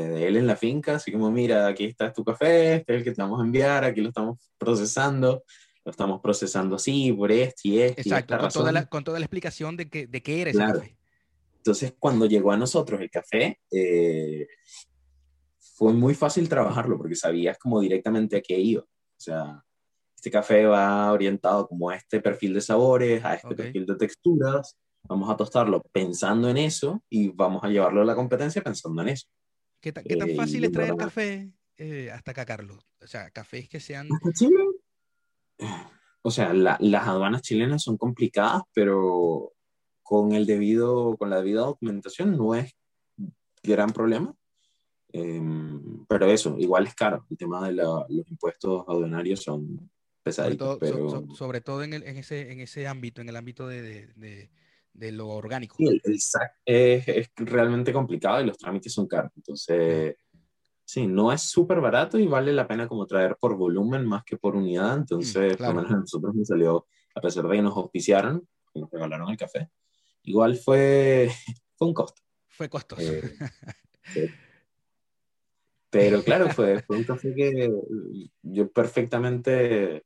de él en la finca, así como, mira, aquí está tu café, este es el que te vamos a enviar, aquí lo estamos procesando, lo estamos procesando así, por este y este. Exacto, con, toda la, con toda la explicación de, que, de qué era ese café. Entonces, cuando llegó a nosotros el café, eh, fue muy fácil trabajarlo porque sabías como directamente a qué iba. O sea, este café va orientado como a este perfil de sabores, a este perfil de texturas. Vamos a tostarlo pensando en eso y vamos a llevarlo a la competencia pensando en eso. ¿Qué, tan eh, fácil es traer café eh, hasta acá, Carlos? O sea, cafés que sean... ¿Hasta Chile? o sea, las aduanas chilenas son complicadas, pero con el debido, con la debida documentación no es gran problema. Em, pero eso, igual es caro. El tema de los impuestos aduanarios son pesaditos. Sobre todo, pero... sobre todo en, en, ese, en ese ámbito, en el ámbito de, de, de, lo orgánico. Sí, el, SAC es, es, realmente complicado y los trámites son caros. Entonces, sí, no es súper barato y vale la pena como traer por volumen más que por unidad. Entonces, por lo menos a nosotros nos salió, a pesar de que nos auspiciaron, que nos regalaron el café, igual fue, fue un costo. Fue costoso. Eh, Pero claro, fue, fue un café que yo perfectamente,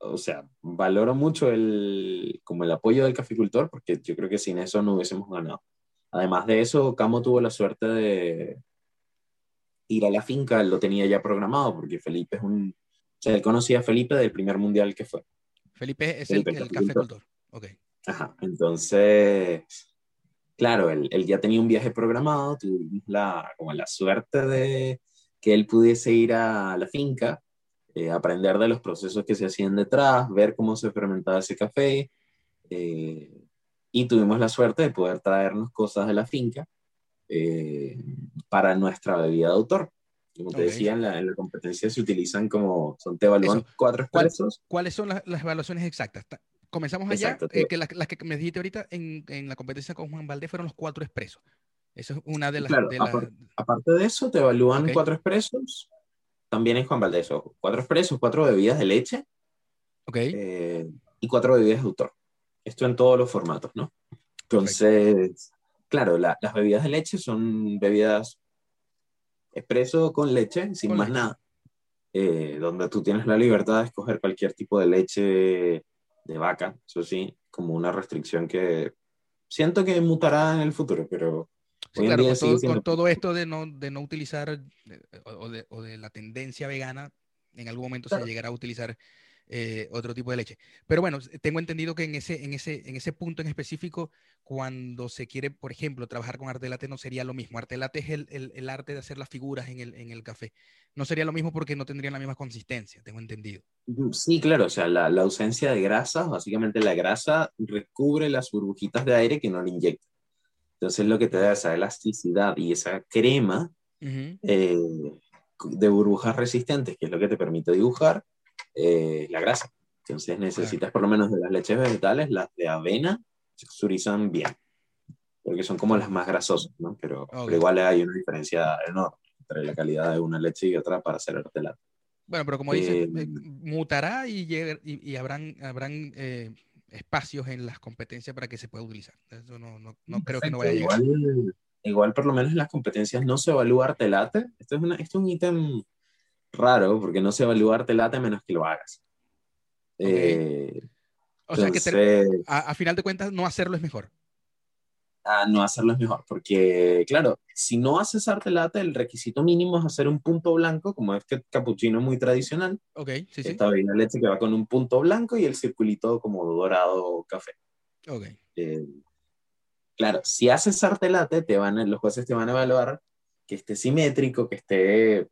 o sea, valoro mucho el, como el apoyo del caficultor, porque yo creo que sin eso no hubiésemos ganado. Además de eso, Camo tuvo la suerte de ir a la finca, lo tenía ya programado, porque Felipe es un, o sea, él conocía a Felipe del primer mundial que fue. Felipe es el, el caficultor. Ok. Ajá, entonces claro, él, ya tenía un viaje programado, tuvimos la, como la suerte de que él pudiese ir a la finca, eh, aprender de los procesos que se hacían detrás, ver cómo se fermentaba ese café, eh, y tuvimos la suerte de poder traernos cosas de la finca eh, para nuestra bebida de autor. Como te decía, en la, competencia se utilizan como, son, te evalúan cuatro expresos. ¿Cuáles son las, las evaluaciones exactas? comenzamos allá, que las que me dijiste ahorita en, en, la competencia con Juan Valdés fueron los cuatro expresos. Eso es una de las... aparte, de eso, te evalúan cuatro expresos, también en Juan Valdés, cuatro expresos, cuatro bebidas de leche okay. Eh, y cuatro bebidas de autor. Esto en todos los formatos, ¿no? Entonces, claro, las bebidas de leche son bebidas expreso con leche, sin más nada. Eh, donde tú tienes la libertad de escoger cualquier tipo de leche de vaca, eso sí, como una restricción que siento que mutará en el futuro, pero... claro, con, todo, esto de no, de no utilizar o de, o de, la tendencia vegana, en algún momento se llegará a utilizar eh, otro tipo de leche. Pero bueno, tengo entendido que en ese, en, ese, en ese punto en específico, cuando se quiere, por ejemplo, trabajar con arte latte, no sería lo mismo. Arte latte es el, el, el, arte de hacer las figuras en el, en el café. No sería lo mismo porque no tendrían la misma consistencia, tengo entendido. Sí, claro, o sea, la, la ausencia de grasa, básicamente la grasa recubre las burbujitas de aire que no le inyecta. Entonces lo que te da esa elasticidad y esa crema eh, de burbujas resistentes, que es lo que te permite dibujar, eh, la grasa. Entonces necesitas por lo menos de las leches vegetales, las de avena se texturizan bien, porque son como las más grasosas, ¿no? Pero, igual hay una diferencia enorme entre la calidad de una leche y otra para hacer hortelano. Bueno, pero como dice, eh, eh, mutará y, y, y, habrán, habrán espacios en las competencias para que se pueda utilizar. Eso no, no, no creo que no vaya a llegar. Igual, igual, por lo menos en las competencias no se evalúa artelate. Esto es, una, esto es un ítem raro porque no se evalúa arte late menos que lo hagas. Eh, o sea que a, final de cuentas no hacerlo es mejor. Ah, no hacerlo es mejor, porque claro, si no haces arte late, el requisito mínimo es hacer un punto blanco, como este cappuccino muy tradicional. Ok, sí, sí. Esta bebida leche que va con un punto blanco y el circulito como dorado café. Ok. Eh, claro, si haces arte late, te van, los jueces te van a evaluar que esté simétrico, que esté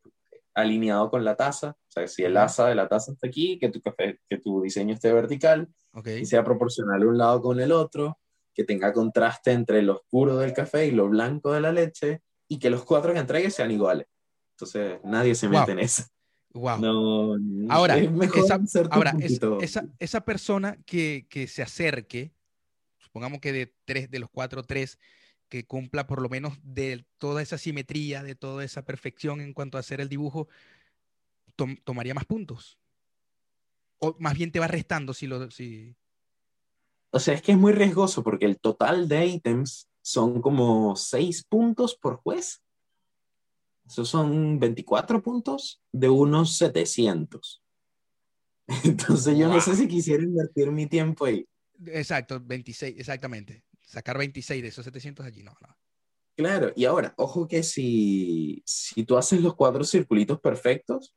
alineado con la taza. O sea, si el asa de la taza está aquí, que tu, café, que tu diseño esté vertical y sea proporcional un lado con el otro, que tenga contraste entre lo oscuro del café y lo blanco de la leche y que los cuatro que entregues sean iguales. Entonces, nadie se mete en eso. Wow. ahora, esa, ahora esa, esa, persona que, que se acerque, supongamos que de tres, de los cuatro, tres, que cumpla por lo menos de toda esa simetría, de toda esa perfección en cuanto a hacer el dibujo, tomaría más puntos. O más bien te va restando si lo... Si... O sea, es que es muy riesgoso porque el total de ítems son como 6 puntos por juez. Esos son 24 puntos de unos 700. Entonces yo no sé si quisiera invertir mi tiempo ahí. Exacto, 26, exactamente sacar 26 de esos 700 allí, no, no. Claro, y ahora, ojo que si, si tú haces los cuatro circulitos perfectos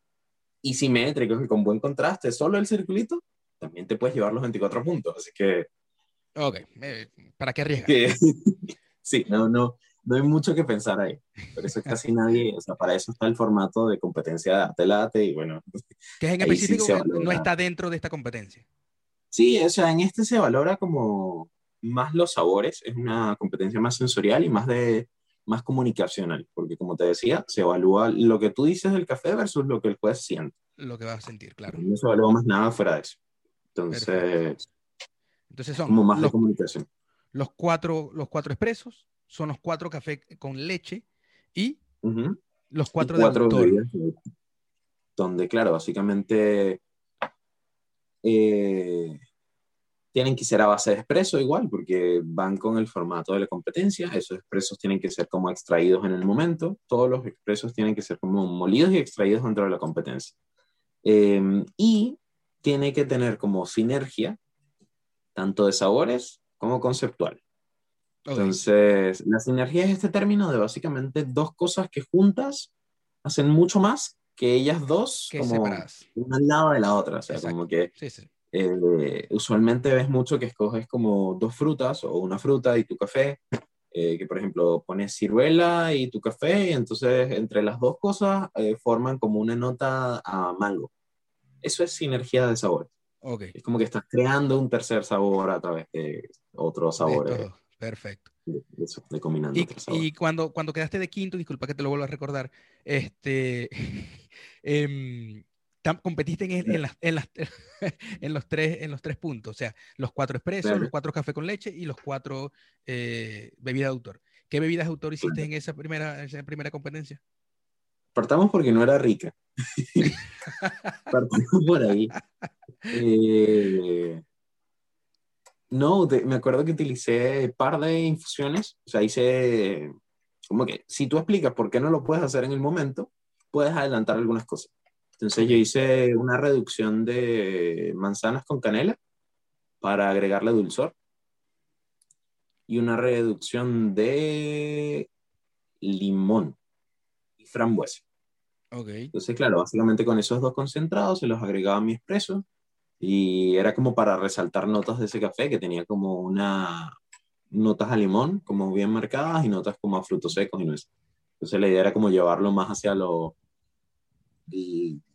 y simétricos y con buen contraste, solo el circulito, también te puedes llevar los 24 puntos, así que... Ok, ¿para qué arriesgar? sí, no, no. no hay mucho que pensar ahí. Por eso casi nadie, o sea, para eso está el formato de competencia de arte late y bueno. Que es en específico no está dentro de esta competencia. Sí, o sea, en este se valora como más los sabores, es una competencia más sensorial y más de más comunicacional, porque como te decía, se evalúa lo que tú dices del café versus lo que el juez siente. Lo que va a sentir, claro. No se evalúa más nada fuera de eso. Entonces, Entonces son como más de comunicación. Los cuatro, los cuatro expresos, son los cuatro cafés con leche y los cuatro, de autor. donde, claro, básicamente eh, tienen que ser a base de expreso igual, porque van con el formato de la competencia. Esos expresos tienen que ser como extraídos en el momento. Todos los expresos tienen que ser como molidos y extraídos dentro de la competencia. Em, y tiene que tener como sinergia, tanto de sabores como conceptual. Entonces, la sinergia es este término de básicamente dos cosas que juntas hacen mucho más que ellas dos, como una al lado de la otra. O sea, como que eh, usualmente ves mucho que escoges como dos frutas o una fruta y tu café, eh, que por ejemplo pones ciruela y tu café, y entonces entre las dos cosas eh, forman como una nota a mango. Eso es sinergia de sabores. Es como que estás creando un tercer sabor a través de otros sabores. Perfecto. Eso, de combinando y, y, cuando, cuando quedaste de quinto, disculpa que te lo vuelvo a recordar, este, eh, competiste en, en, las, en, las, en, los tres, en los tres puntos, o sea, los cuatro expresos, los cuatro café con leche y los cuatro eh, bebidas de autor. ¿Qué bebidas de autor hiciste en esa primera, esa primera competencia? Partamos porque no era rica. Partamos por ahí. Eh, no, me acuerdo que utilicé par de infusiones, o sea, hice como que si tú explicas por qué no lo puedes hacer en el momento, puedes adelantar algunas cosas. Entonces yo hice una reducción de manzanas con canela para agregarle dulzor y una reducción de limón y frambuesa. Okay. Entonces, claro, básicamente con esos dos concentrados se los agregaba a mi expreso y era como para resaltar notas de ese café que tenía como una notas a limón como bien marcadas y notas como a frutos secos y nueces. Entonces la idea era como llevarlo más hacia lo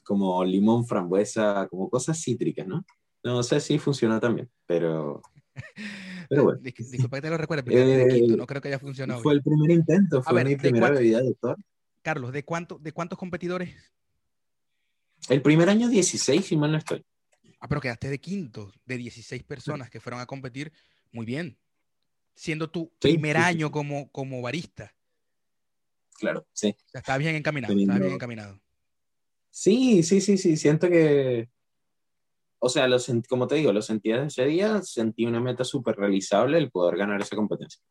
como limón, frambuesa, como cosas cítricas, ¿no? No sé si funciona también, pero pero bueno. Disculpa que te lo recuerde, porque no creo que haya funcionado. Fue el primer intento, fue mi primera bebida de autor. Carlos, ¿de, cuánto, ¿de cuántos competidores? El primer año 16, si mal no estoy. Ah, pero quedaste de quinto, de 16 personas que fueron a competir. Muy bien. Siendo tu primer año Como, como barista. Claro, sí. O sea, bien encaminado, bien encaminado. Sí, sí, sí, sí. Siento que. O sea, lo como te digo, lo sentí desde ese día, sentí una meta súper realizable el poder ganar esa competencia.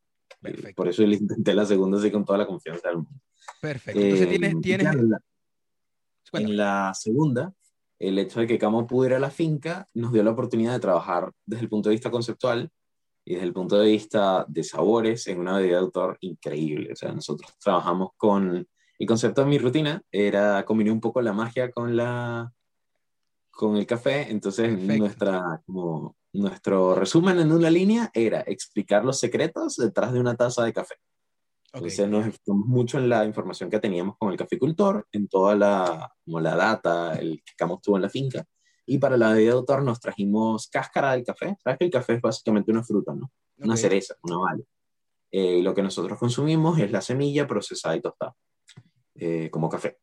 Perfecto. Por eso le intenté la segunda así con toda la confianza del mundo. Perfecto. Entonces. Eh, tienes... en la segunda, el hecho de que Camo pudiera la finca nos dio la oportunidad de trabajar desde el punto de vista conceptual y desde el punto de vista de sabores en una bebida de autor increíble. O sea, nosotros trabajamos con... El concepto de mi rutina era combinar un poco la magia con, la, con el café, entonces nuestra, como, nuestro resumen en una línea era explicar los secretos detrás de una taza de café. Entonces nos enfocamos mucho en la información que teníamos con el caficultor, en toda la, como la data, el que Camus tuvo en la finca. Y para la bebida de autor nos trajimos cáscara del café. Sabes que el café es básicamente una fruta, ¿no? Una cereza, una valla. Eh, lo que nosotros consumimos es la semilla procesada y tostada, eh, como café.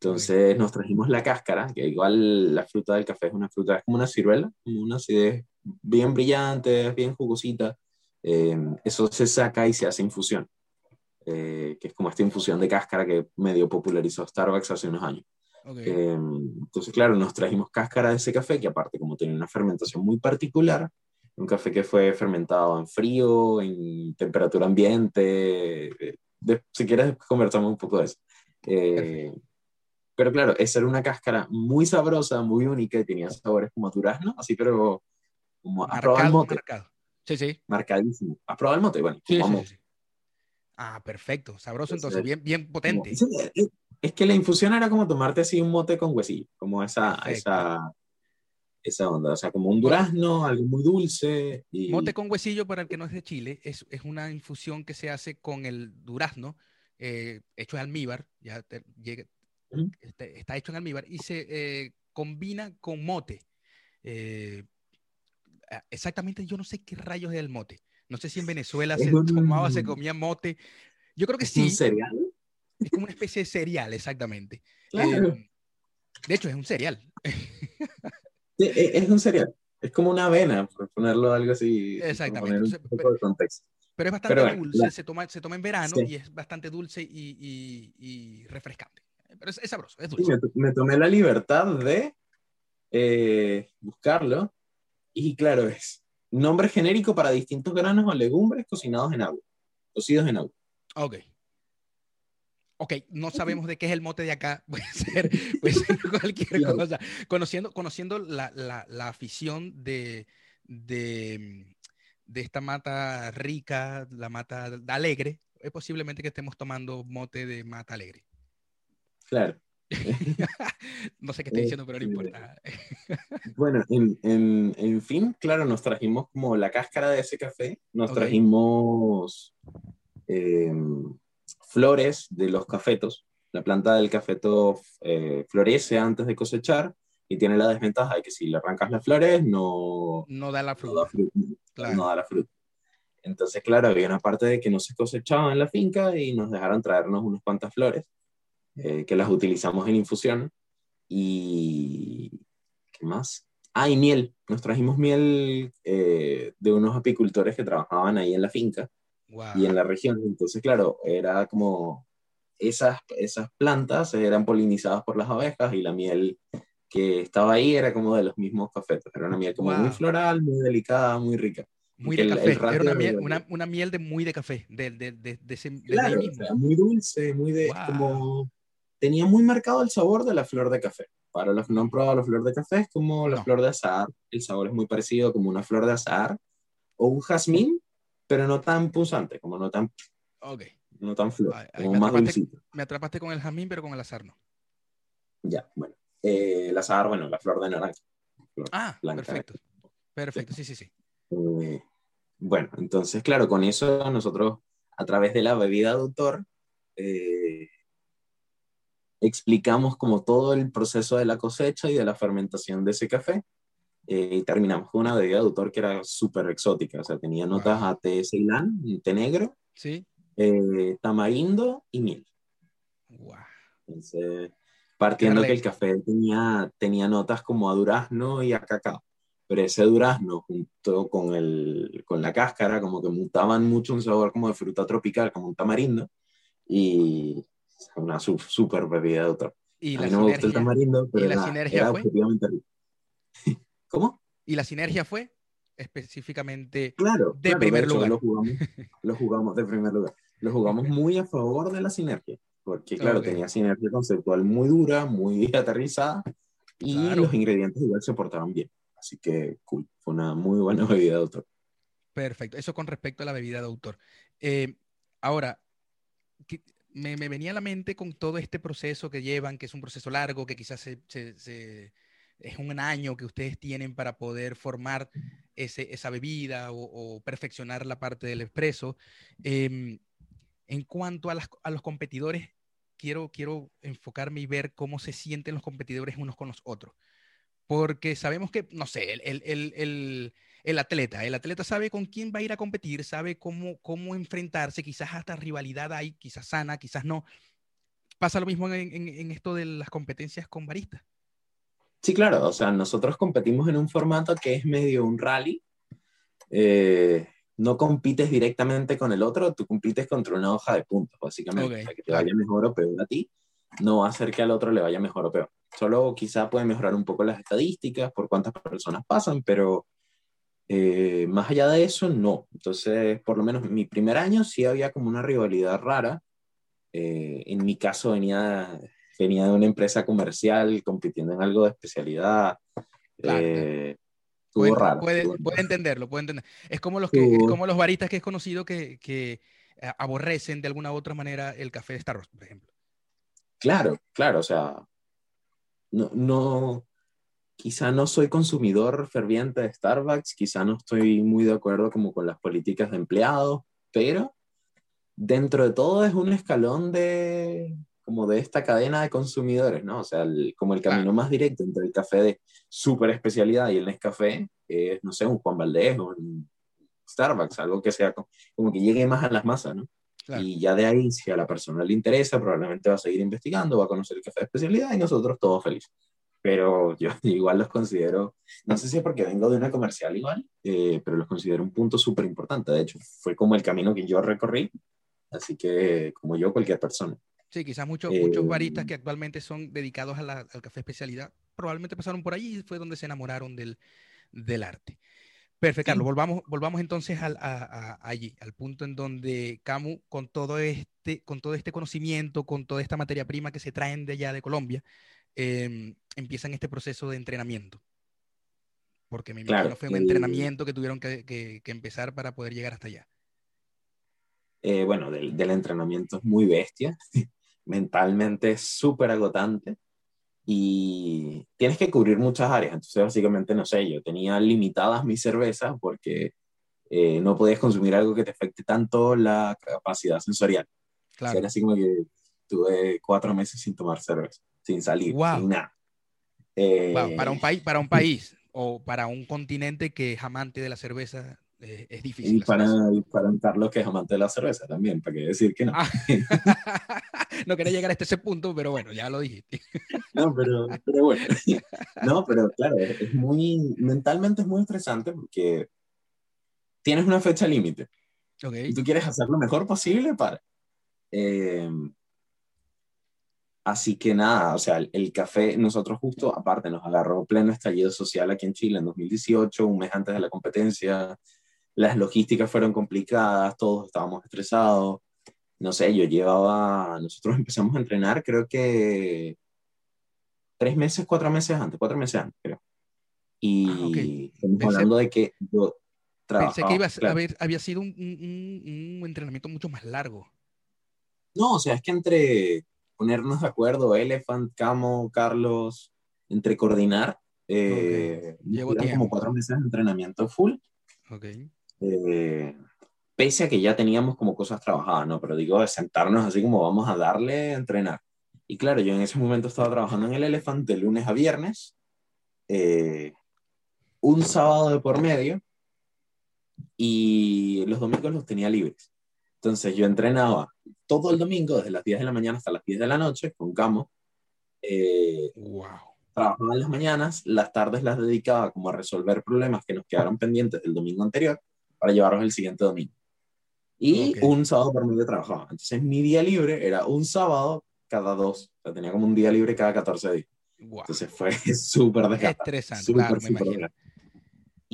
Entonces nos trajimos la cáscara, que igual la fruta del café es una fruta, es como una ciruela, una acidez bien brillante, bien jugosita. Eh, eso se saca y se hace infusión. Eh, que es como esta infusión de cáscara que medio popularizó Starbucks hace unos años. Eh, entonces, claro, nos trajimos cáscara de ese café, que aparte como tiene una fermentación muy particular, un café que fue fermentado en frío, en temperatura ambiente, eh, si quieres conversamos un poco de eso. pero claro, esa era una cáscara muy sabrosa, muy única y tenía sabores como durazno, así pero como marcado, el mote. Marcado. Sí, sí. Marcadísimo. ¿Has probado el mote? Bueno, sí, sí, Ah, perfecto. Sabroso entonces, bien, bien potente. Es que la infusión era como tomarte así un mote con huesillo, como esa, esa esa onda, o sea, como un durazno, algo muy dulce. Y... Mote con huesillo, para el que no es de Chile, es, es una infusión que se hace con el durazno, eh, hecho en almíbar, ya este, está hecho en almíbar, y se eh, combina con mote. Eh, exactamente, yo no sé qué rayos es el mote. No sé si en Venezuela se tomaba, se comía mote. Yo creo que sí. ¿Un cereal? Es como una especie de cereal, exactamente. de hecho, es un cereal. E, es un cereal. Es como una avena, por ponerlo algo así. Exactamente. pero, pero, es bastante dulce, se, toma, se toma en verano y es bastante dulce y, y, refrescante. Pero es, sabroso, es dulce. me, tomé la libertad de eh, buscarlo y claro, es nombre genérico para distintos granos o legumbres cocinados en agua, cocidos en agua. Ok ok, no sabemos de qué es el mote de acá, puede ser, puede ser cualquier cosa. Conociendo, conociendo la, la, la afición de, de, de, esta mata rica, la mata alegre, es posiblemente que estemos tomando mote de mata alegre. Claro. no sé qué estoy diciendo, pero no este, importa. bueno, en, en, en, fin, claro, nos trajimos como la cáscara de ese café, nos trajimos... Eh, flores de los cafetos. La planta del cafeto eh, florece antes de cosechar y tiene la desventaja de que si le arrancas las flores no, no da la fruta. No da, la fruta. Entonces, claro, había una parte de que no se cosechaba en la finca y nos dejaron traernos unas cuantas flores eh, que las utilizamos en infusión. Y. ¿Qué más? Ah, y miel. Nos trajimos miel eh, de unos apicultores que trabajaban ahí en la finca y en la región. Entonces, claro, era como esas, esas plantas eran polinizadas por las abejas y la miel que estaba ahí era como de los mismos cafetes. Era una miel como muy floral, muy delicada, muy rica. Muy de café, era una miel, una, una miel, de muy de café, de, de, de, de ese, claro, muy dulce, muy de, como, tenía muy marcado el sabor de la flor de café. Para los que no han probado la flor de café, es como la flor de azar, el sabor es muy parecido como una flor de azar o un jazmín, pero no tan pulsante, como no tan, okay. no tan flor, como me, más atrapaste, me atrapaste con el jazmín, pero con el azar no. Ya, bueno. Eh, el azar, bueno, la flor de naranja. ah, perfecto. Perfecto, sí, sí, sí. Eh, bueno, entonces, claro, con eso nosotros, a través de la bebida de autor, eh, explicamos como todo el proceso de la cosecha y de la fermentación de ese café eh, y terminamos con una bebida de autor que era súper exótica, o sea, tenía notas a té ceilán, té negro, ¿Sí? Eh, tamarindo y miel. Entonces, partiendo que el café tenía, tenía notas como a durazno y a cacao, pero ese durazno junto con, el, con la cáscara como que mutaban mucho un sabor como de fruta tropical, como un tamarindo, y una súper bebida de autor. Y a mí no me gusta el tamarindo, pero ¿Y la sinergia era fue? objetivamente rico. ¿Cómo? Y la sinergia fue específicamente claro, de primer lugar. Lo jugamos, lo jugamos, de primer lugar. Lo jugamos muy a favor de la sinergia, porque claro, tenía sinergia conceptual muy dura, muy aterrizada, y los ingredientes igual se portaban bien. Así que cool, fue una muy buena bebida de autor. Perfecto, eso con respecto a la bebida de autor. Eh, ahora, me, venía a la mente con todo este proceso que llevan, que es un proceso largo, que quizás es un año que ustedes tienen para poder formar esa bebida o, perfeccionar la parte del expreso. Em, en cuanto a, los competidores, quiero, quiero enfocarme y ver cómo se sienten los competidores unos con los otros. Porque sabemos que, no sé, el, el, atleta, el atleta sabe con quién va a ir a competir, sabe cómo, cómo enfrentarse, quizás hasta rivalidad hay, quizás sana, quizás no. Pasa lo mismo en, en, en esto de las competencias con baristas. Sí, claro, o sea, nosotros competimos en un formato que es medio un rally. Eh, no compites directamente con el otro, tú compites contra una hoja de puntos, básicamente. que te vaya mejor o peor a ti, no va a hacer que al otro le vaya mejor o peor. Solo quizá puede mejorar un poco las estadísticas por cuántas personas pasan, pero eh, más allá de eso, no. Entonces, por lo menos mi primer año sí había como una rivalidad rara. Eh, en mi caso venía venía de una empresa comercial compitiendo en algo de especialidad. Eh, puede, raro, puede, entenderlo, puede entender. Es como los, que, como los baristas que es conocido que, que eh, aborrecen de alguna u otra manera el café de Starbucks, por ejemplo. Claro, claro, o sea, no, no, quizá no soy consumidor ferviente de Starbucks, quizá no estoy muy de acuerdo como con las políticas de empleados, pero dentro de todo es un escalón de como de esta cadena de consumidores, ¿no? O sea, como el camino más directo entre el café de super especialidad y el Nescafé es, no sé, un Juan Valdez o un Starbucks, algo que sea como que llegue más a las masas, ¿no? Y ya de ahí, si a la persona le interesa, probablemente va a seguir investigando, va a conocer el café de especialidad y nosotros todos felices. Pero yo igual los considero, no sé si es porque vengo de una comercial igual, eh, pero los considero un punto súper importante. De hecho, fue como el camino que yo recorrí, así que como yo, cualquier persona. Sí, quizás muchos, muchos baristas eh, que actualmente son dedicados a al café especialidad probablemente pasaron por allí y fue donde se enamoraron del, del arte. Perfecto, Carlos. Volvamos, volvamos entonces al, a, allí, al punto en donde Camu, con todo, este, con todo este conocimiento, con toda esta materia prima que se traen de allá de Colombia, eh, empiezan este proceso de entrenamiento. Porque me imagino fue un entrenamiento que tuvieron que, que, empezar para poder llegar hasta allá. Eh, bueno, del, del, entrenamiento es muy bestia, mentalmente es súper agotante y tienes que cubrir muchas áreas. Entonces, básicamente, no sé, yo tenía limitadas mis cervezas porque eh, no podías consumir algo que te afecte tanto la capacidad sensorial. Claro. era así como que tuve cuatro meses sin tomar cerveza, sin salir, sin nada. Eh, para, un país, para un país o para un continente que es amante de la cerveza, eh, es difícil. Y para, para, un Carlos que es amante de la cerveza también, para qué decir que no. Ah. no quería llegar hasta ese punto, pero bueno, ya lo dijiste. no, pero, pero bueno. no, pero claro, es muy, mentalmente es muy estresante porque tienes una fecha límite. Okay. Y tú quieres hacer lo mejor posible para... Eh, así que nada, o sea, el, el, café, nosotros justo, aparte, nos agarró pleno estallido social aquí en Chile en 2018, un mes antes de la competencia las logísticas fueron complicadas, todos estábamos estresados. No sé, yo llevaba, nosotros empezamos a entrenar creo que tres meses, cuatro meses antes, cuatro meses antes, creo. Y ah, estamos hablando de que yo trabajaba. Pensé que iba a había sido un, un, entrenamiento mucho más largo. No, o sea, es que entre ponernos de acuerdo, Elephant, Camo, Carlos, entre coordinar, eh, Llevo como cuatro meses de entrenamiento full. Okay. Eh, pese a que ya teníamos como cosas trabajadas, ¿no? Pero digo, de sentarnos así como vamos a darle a entrenar. Y claro, yo en ese momento estaba trabajando en el elefante de lunes a viernes, eh, un sábado de por medio, y los domingos los tenía libres. Entonces yo entrenaba todo el domingo, desde las 10 de la mañana hasta las 10 de la noche, con Camo. Eh, wow. Trabajaba en las mañanas, las tardes las dedicaba como a resolver problemas que nos quedaron pendientes del domingo anterior para llevarlos el siguiente domingo. Y un sábado por medio trabajaba. Entonces mi día libre era un sábado cada dos. O sea, tenía como un día libre cada 14 días. Entonces fue súper desgastante. Estresante, claro, me imagino.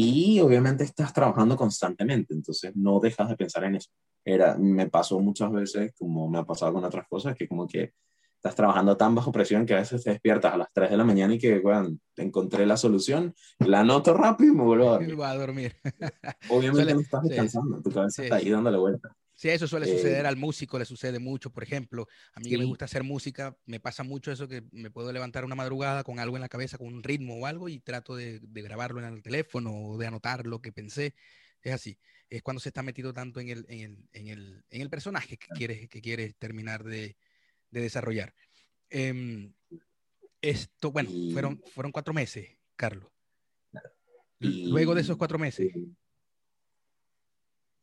Y obviamente estás trabajando constantemente, entonces no dejas de pensar en eso. Era, me pasó muchas veces, como me ha pasado con otras cosas, que como que estás trabajando tan bajo presión que a veces te despiertas a las 3 de la mañana y que, bueno, encontré la solución, la anoto rápido y me vuelvo a dormir. a dormir. Obviamente no estás descansando, tu cabeza está ahí dándole vuelta. Sí, eso suele suceder eh, al músico, le sucede mucho. Por ejemplo, a mí que me gusta hacer música, me pasa mucho eso que me puedo levantar una madrugada con algo en la cabeza, con un ritmo o algo, y trato de, grabarlo en el teléfono o de anotar lo que pensé. Es así. Es cuando se está metido tanto en el, en el, en el, en el personaje que quieres, que quieres terminar de, de desarrollar. Em, esto, bueno, fueron, fueron cuatro meses, Carlos. Luego de esos cuatro meses.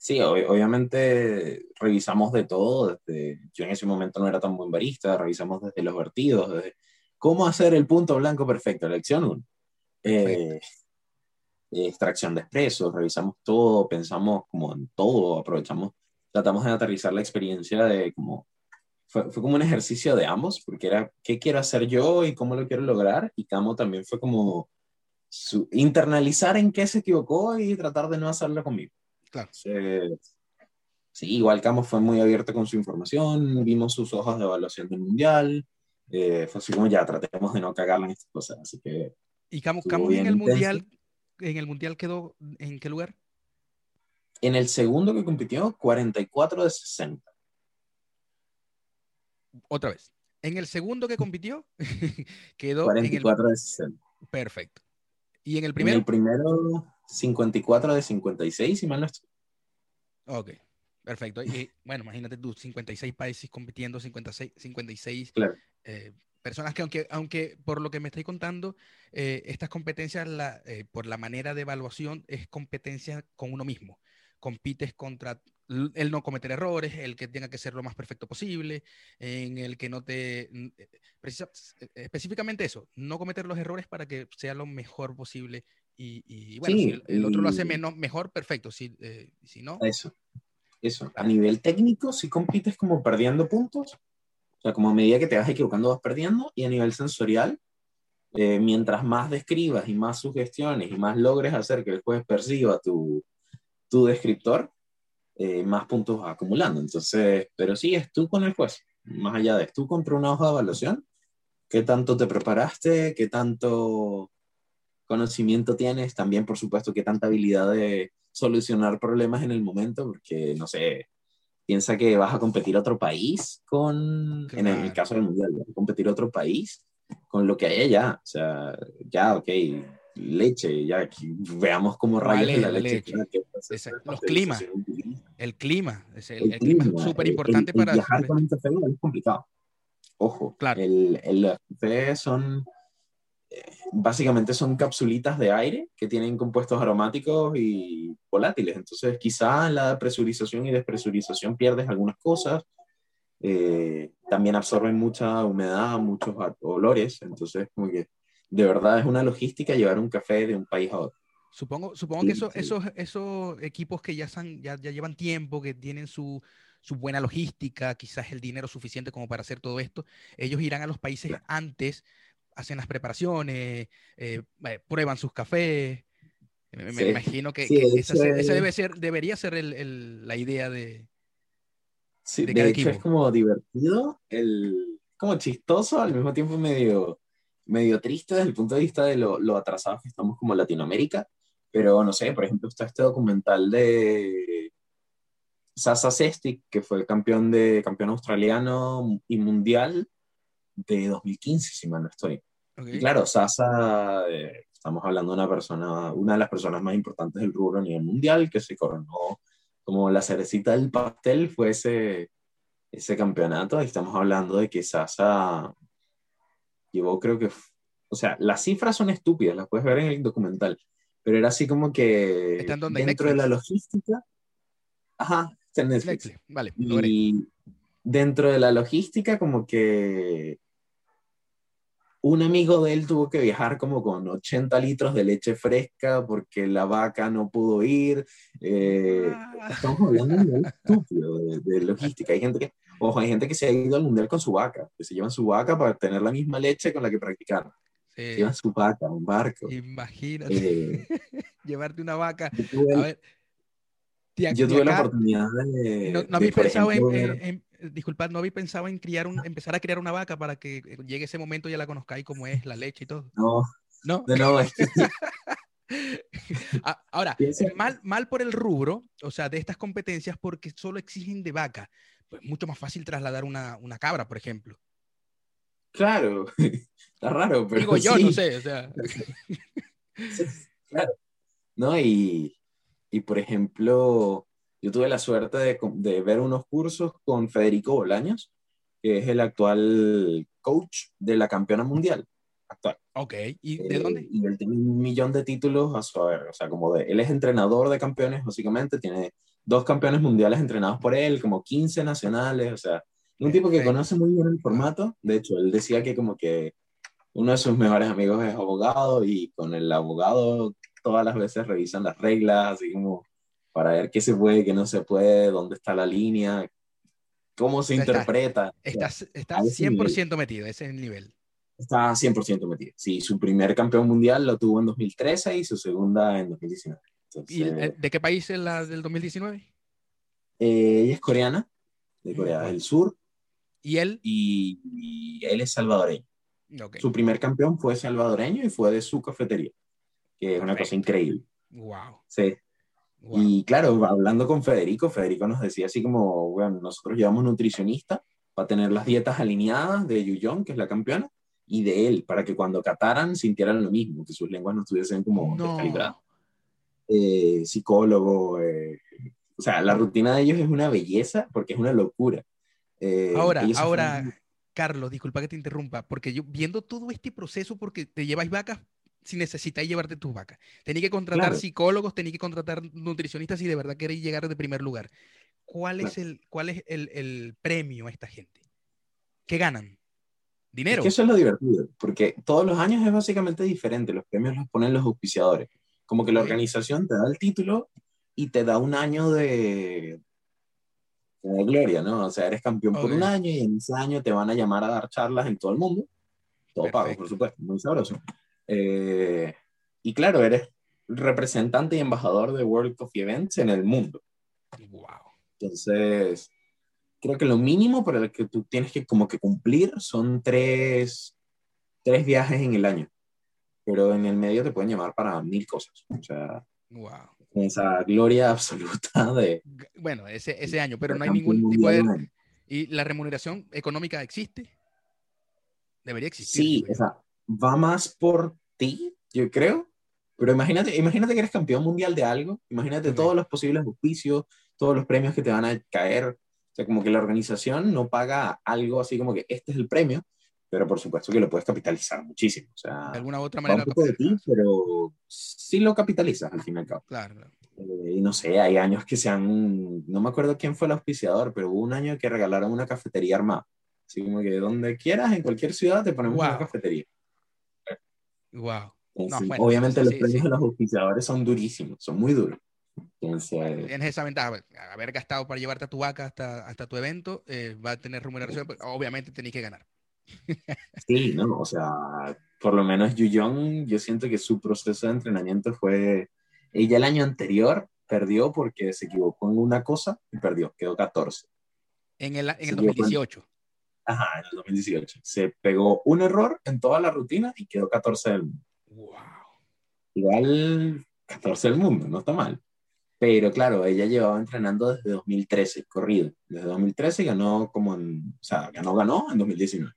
Sí, obviamente revisamos de todo. Desde, yo en ese momento no era tan buen barista, revisamos desde los vertidos, desde cómo hacer el punto blanco perfecto, lección 1. Eh, extracción de expresos, revisamos todo, pensamos como en todo, aprovechamos, tratamos de aterrizar la experiencia de como fue, fue, como un ejercicio de ambos, porque era qué quiero hacer yo y cómo lo quiero lograr, y Camo también fue como su, internalizar en qué se equivocó y tratar de no hacerlo conmigo. Claro. sí, igual Camo fue muy abierto con su información, vimos sus hojas de evaluación del mundial, eh, fue así como ya tratemos de no cagarla en estas cosas, así que... ¿Y Camo, Camo en el mundial, en el mundial quedó en qué lugar? En el segundo que compitió, 44 de 60 otra vez. En el segundo que compitió, quedó 44 en el... de 60. Perfecto. ¿Y en el primero? En el primero, 54 de 56, si mal no estoy. Ok, perfecto. Y bueno, imagínate tú, 56 países compitiendo, 56, 56 eh, personas que aunque, aunque por lo que me estoy contando, eh, estas competencias, la, eh, por la manera de evaluación, es competencia con uno mismo. Compites contra el no cometer errores, el que tenga que ser lo más perfecto posible, en el que no te... específicamente eso, no cometer los errores para que sea lo mejor posible y, bueno, si el, otro lo hace menos, mejor, perfecto. Si, eh, si no. Eso. Eso. A nivel técnico, si compites como perdiendo puntos, o sea, como a medida que te vas equivocando vas perdiendo, y a nivel sensorial, eh, mientras más describas y más sugestiones y más logres hacer que el juez perciba tu, tu descriptor, eh, más puntos vas acumulando. Entonces, pero sí, es tú con el juez, más allá de tú contra una hoja de evaluación, qué tanto te preparaste, qué tanto conocimiento tienes, también por supuesto qué tanta habilidad de solucionar problemas en el momento, porque no sé, piensa que vas a competir a otro país con, en el caso del mundial, vas a competir a otro país con lo que hay allá, o sea, ya, ok, leche, ya veamos cómo rayos la, leche. los climas, el clima, el, clima es súper importante para... Viajar con un café es complicado. Ojo, claro. el, el café son básicamente son capsulitas de aire que tienen compuestos aromáticos y volátiles. Entonces, quizá en la presurización y despresurización pierdes algunas cosas. Eh, también absorben mucha humedad, muchos olores. Entonces, como que de verdad es una logística llevar un café de un país a otro. Supongo, supongo que eso, esos, esos equipos que ya, están, ya, ya llevan tiempo, que tienen su, su buena logística, quizás el dinero suficiente como para hacer todo esto, ellos irán a los países antes hacen las preparaciones, eh, eh, prueban sus cafés. Me, imagino que, esa, debe ser, debería ser el, la idea de. Sí, de, hecho es como divertido, el, como chistoso, al mismo tiempo medio, medio triste desde el punto de vista de lo, lo atrasados que estamos como Latinoamérica. Pero no sé, por ejemplo, está este documental de Sasa Sestic, que fue campeón, de, campeón australiano y mundial de 2015, si mal no estoy. Y claro, Sasa, eh, estamos hablando de una persona, una de las personas más importantes del rubro a nivel mundial, que se coronó como la cerecita del pastel, fue ese, ese campeonato. Y estamos hablando de que Sasa llevó, creo que, o sea, las cifras son estúpidas, las puedes ver en el documental, pero era así como que dentro de la logística. Ajá, está en Netflix. Vale, y dentro de la logística, como que un amigo de él tuvo que viajar como con 80 litros de leche fresca porque la vaca no pudo ir. Eh, ah. estamos hablando de estúpido de, logística. Hay gente que, ojo, hay gente que se ha ido al mundial con su vaca, que se llevan su vaca para tener la misma leche con la que practicaron. Llevan su vaca, un barco. Imagínate. Eh, Llevarte una vaca. Yo tuve, la oportunidad de. No, no habéis pensado en, disculpad, no había pensado en criar un, empezar a criar una vaca para que llegue ese momento y ya la conozcáis como es la leche y todo. No. No. no, ah, Ahora, mal, mal por el rubro, o sea, de estas competencias porque solo exigen de vaca. Pues mucho más fácil trasladar una, una cabra, por ejemplo. Claro, está raro, pero. Digo yo, no sé, o sea. claro. No, y, y por ejemplo, yo tuve la suerte de, de, ver unos cursos con Federico Bolaños, que es el actual coach de la campeona mundial actual. Ok, ¿y de dónde? Eh, y él tiene un millón de títulos a su haber, o sea, como de, él es entrenador de campeones, básicamente, tiene dos campeones mundiales entrenados por él, como 15 nacionales, o sea, un tipo que conoce muy bien el formato, de hecho, él decía que como que uno de sus mejores amigos es abogado y con el abogado todas las veces revisan las reglas, así como para ver qué se puede, qué no se puede, dónde está la línea, cómo se interpreta. Está, está, 100% metido, ese es el nivel. Está 100% metido. Sí, su primer campeón mundial lo tuvo en 2013 y su segunda en 2019. ¿Y de qué país es la del 2019? Eh, ella es coreana, de Corea del Sur. ¿Y él? Y, él es salvadoreño. Su primer campeón fue salvadoreño y fue de su cafetería, que es una cosa increíble. Wow. Sí, y claro, hablando con Federico, Federico nos decía así como, bueno, nosotros llevamos nutricionista para tener las dietas alineadas de Yuyong, que es la campeona, y de él, para que cuando cataran sintieran lo mismo, que sus lenguas no estuviesen como no. descalibradas. Eh, psicólogo, eh, o sea, la rutina de ellos es una belleza porque es una locura. Eh, ahora, ahora, Carlos, disculpa que te interrumpa, porque yo viendo todo este proceso, porque te lleváis vacas, si necesitáis llevarte tus vacas. Tenéis que contratar psicólogos, tenéis que contratar nutricionistas si de verdad queréis llegar de primer lugar. ¿Cuál es, el, cuál es el, el, premio a esta gente? ¿Qué ganan? ¿Dinero? que eso es lo divertido, porque todos los años es básicamente diferente. Los premios los ponen los auspiciadores. Como que la organización te da el título y te da un año de, de gloria, ¿no? O sea, eres campeón por un año y en ese año te van a llamar a dar charlas en todo el mundo. Todo pago, por supuesto, muy sabroso. Eh, y claro, eres representante y embajador de World Coffee Events en el mundo. Wow. Entonces, creo que lo mínimo para el que tú tienes que como que cumplir son tres, tres viajes en el año. Pero en el medio te pueden llamar para mil cosas. O sea, wow esa gloria absoluta de... Bueno, ese, ese año, pero no hay ningún tipo de... ¿Y la remuneración económica existe? Debería existir. Sí, o sea, va más por ti, yo creo. Pero imagínate, imagínate que eres campeón mundial de algo, imagínate todos los posibles auspicios, todos los premios que te van a caer. O sea, como que la organización no paga algo así como que este es el premio, pero por supuesto que lo puedes capitalizar muchísimo. O sea, de alguna u otra manera. Un poco de ti, pero sí lo capitalizas al fin y al cabo. Claro. Eh, y no sé, hay años que se han, no me acuerdo quién fue el auspiciador, pero hubo un año que regalaron una cafetería armada. Así como que donde quieras, en cualquier ciudad, te ponemos una cafetería. Wow. obviamente los premios de los auspiciadores son durísimos, son muy duros. Entonces, Tienes esa ventaja, haber gastado para llevarte a tu vaca hasta, hasta tu evento, eh, va a tener remuneración, obviamente tenéis que ganar. Sí, no, o sea, por lo menos Yu yo siento que su proceso de entrenamiento fue, ella el año anterior perdió porque se equivocó en una cosa y perdió, quedó 14. En el, en el 2018. Ajá, en el 2018. Se pegó un error en toda la rutina y quedó 14 del mundo. Wow. Igual 14 del mundo, no está mal. Pero claro, ella llevaba entrenando desde 2013, corrido. Desde 2013 ganó como en, o sea, ganó, ganó en 2019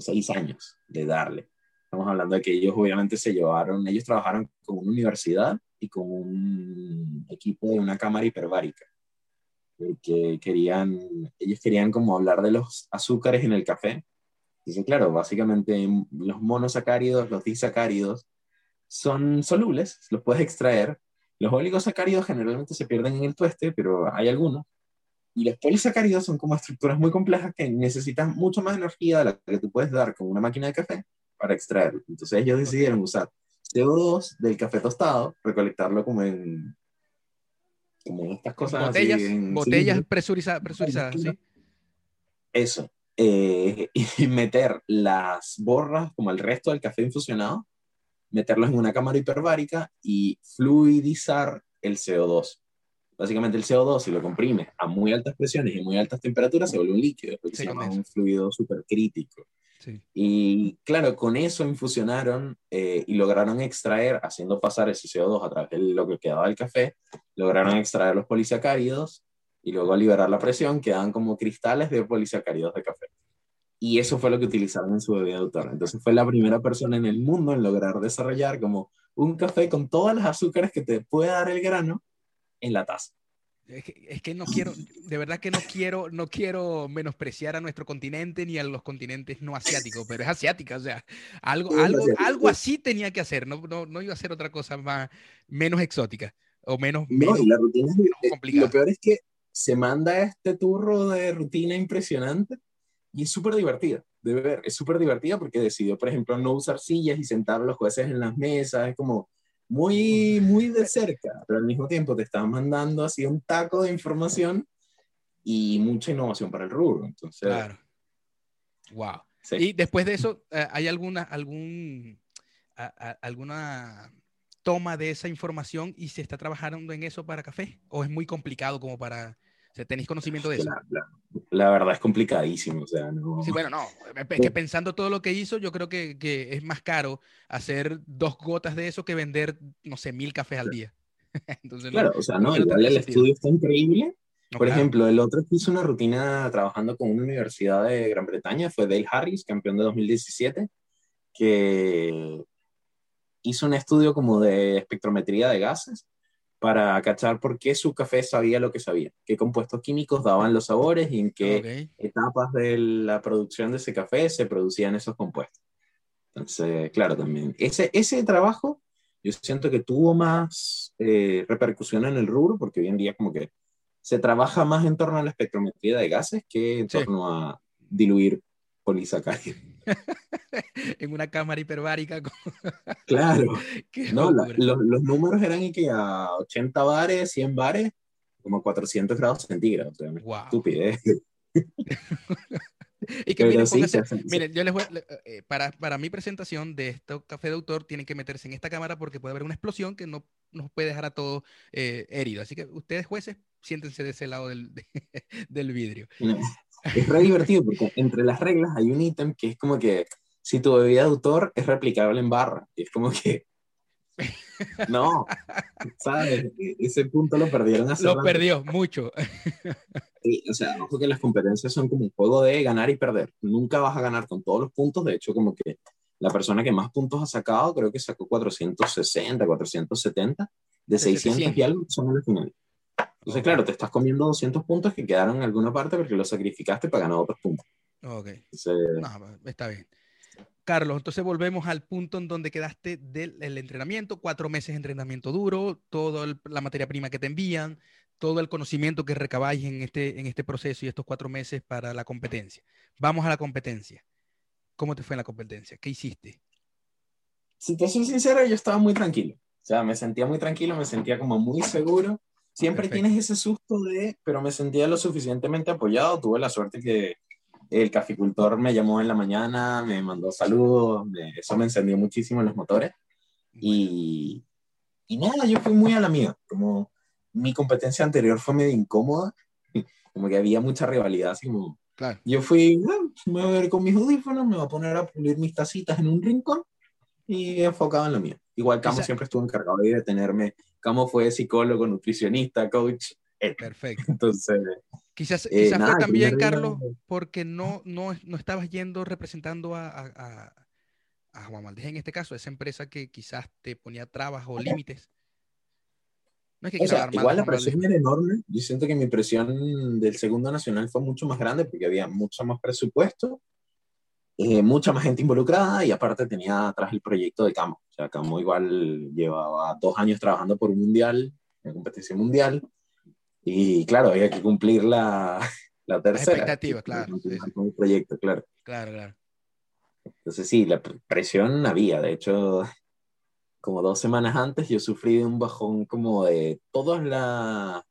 seis años de darle. Estamos hablando de que ellos obviamente se llevaron, ellos trabajaron con una universidad y con un equipo de una cámara hiperbárica, que querían, ellos querían como hablar de los azúcares en el café. Dice, claro, básicamente los monosacáridos, los disacáridos, son solubles, los puedes extraer. Los oligosacáridos generalmente se pierden en el tueste, pero hay algunos y los polisacáridos son como estructuras muy complejas que necesitan mucho más energía de la que tú puedes dar con una máquina de café para extraerlo. Entonces ellos decidieron usar CO2 del café tostado, recolectarlo como en, como estas cosas. Botellas, botellas presurizadas, presurizadas ¿sí? Eso. Eh, y meter las borras, como el resto del café infusionado, meterlos en una cámara hiperbárica y fluidizar el CO2 básicamente el CO2, si lo comprimes a muy altas presiones y muy altas temperaturas, se vuelve un líquido, porque se llama un fluido supercrítico. Y claro, con eso infusionaron eh, y lograron extraer, haciendo pasar ese CO2 a través de lo que quedaba del café, lograron extraer los polisacáridos y luego liberar la presión quedan como cristales de polisacáridos de café. Y eso fue lo que utilizaron en su bebida de autor. Entonces fue la primera persona en el mundo en lograr desarrollar como un café con todas las azúcares que te puede dar el grano, en la taza. Es que, no quiero, de verdad que no quiero, no quiero menospreciar a nuestro continente ni a los continentes no asiáticos, pero es asiática, o sea, algo, algo, algo así tenía que hacer, no, no, no iba a hacer otra cosa más, menos exótica o menos, menos, la rutina complicada. Lo peor es que se manda este turro de rutina impresionante y es súper divertida de ver, es súper divertida porque decidió, por ejemplo, no usar sillas y sentar a los jueces en las mesas, es como muy, muy de cerca, pero al mismo tiempo te están mandando así un taco de información y mucha innovación para el rubro. Entonces, claro. Wow. Y después de eso, eh, ¿hay alguna, algún, alguna toma de esa información y se está trabajando en eso para café? ¿O es muy complicado como para ¿Tenéis conocimiento de eso? La, verdad es complicadísimo. O sea, no... Sí, bueno, no. Es que pensando todo lo que hizo, yo creo que, que, es más caro hacer dos gotas de eso que vender, no sé, mil cafés al día. Entonces, claro, o sea, no, igual el estudio está increíble. Por ejemplo, el otro que hizo una rutina trabajando con una universidad de Gran Bretaña fue Dale Harris, campeón de 2017. que hizo un estudio como de espectrometría de gases para cachar por qué su café sabía lo que sabía, qué compuestos químicos daban los sabores y en qué etapas de la producción de ese café se producían esos compuestos. Entonces, claro, también ese, ese trabajo yo siento que tuvo más eh, repercusión en el rubro porque hoy en día como que se trabaja más en torno a la espectrometría de gases que en torno a diluir polisacáridos. en una cámara hiperbárica. claro. no, los números eran y que a 80 bares, 100 bares, como 400 grados centígrados. wow. Estupidez. y que miren, miren, yo les voy, eh, para, para mi presentación de este café de autor, tienen que meterse en esta cámara porque puede haber una explosión que no nos puede dejar a todos eh, heridos. Así que ustedes, jueces, siéntense de ese lado del, del vidrio. Es re divertido porque entre las reglas hay un ítem que es como que si tu bebida de autor es replicable en barra. Y es como que. No, ¿sabes? Ese punto lo perdieron hace Lo perdió mucho. o sea, ojo que las competencias son como un juego de ganar y perder. Nunca vas a ganar con todos los puntos. De hecho, como que la persona que más puntos ha sacado, creo que sacó 460, 470, de 600 y algo son la final. Entonces, claro, te estás comiendo 200 puntos que quedaron en alguna parte porque los sacrificaste para ganar otros puntos. Ok. está bien. Carlos, entonces volvemos al punto en donde quedaste del entrenamiento, cuatro meses de entrenamiento duro, toda la materia prima que te envían, todo el conocimiento que recabáis en este, en este proceso y estos cuatro meses para la competencia. Vamos a la competencia. ¿Cómo te fue en la competencia? ¿Qué hiciste? Si te soy sincero, yo estaba muy tranquilo. O sea, me sentía muy tranquilo, me sentía como muy seguro. Siempre tienes ese susto de, pero me sentía lo suficientemente apoyado. Tuve la suerte que el caficultor me llamó en la mañana, me mandó saludos, eso me encendió muchísimo los motores. Y, y nada, yo fui muy a la mía, como mi competencia anterior fue medio incómoda, como que había mucha rivalidad, así como... Claro. Yo fui, ah, me voy a ver con mis audífonos, me voy a poner a pulir mis tacitas en un rincón y enfocado en lo mío. Igual Camo siempre estuvo encargado de tenerme. Camo fue psicólogo, nutricionista, coach. Perfecto. Entonces, Quizás, eh, quizás fue también, Carlos, porque no, no, no estabas yendo representando a, a, a Juan Valdez en este caso, esa empresa que quizás te ponía trabas o límites. No es que o sea, igual la presión era enorme. Yo siento que mi presión del segundo nacional fue mucho más grande porque había mucho más presupuesto, eh, mucha más gente involucrada y aparte tenía atrás el proyecto de Camo. O sea, Camo igual llevaba dos años trabajando por un mundial, una competición mundial y claro, había que cumplir la, la tercera. La expectativa, claro. Con el proyecto, claro. Claro, claro. Entonces sí, la presión había. De hecho, como dos semanas antes yo sufrí de un bajón como de todos la,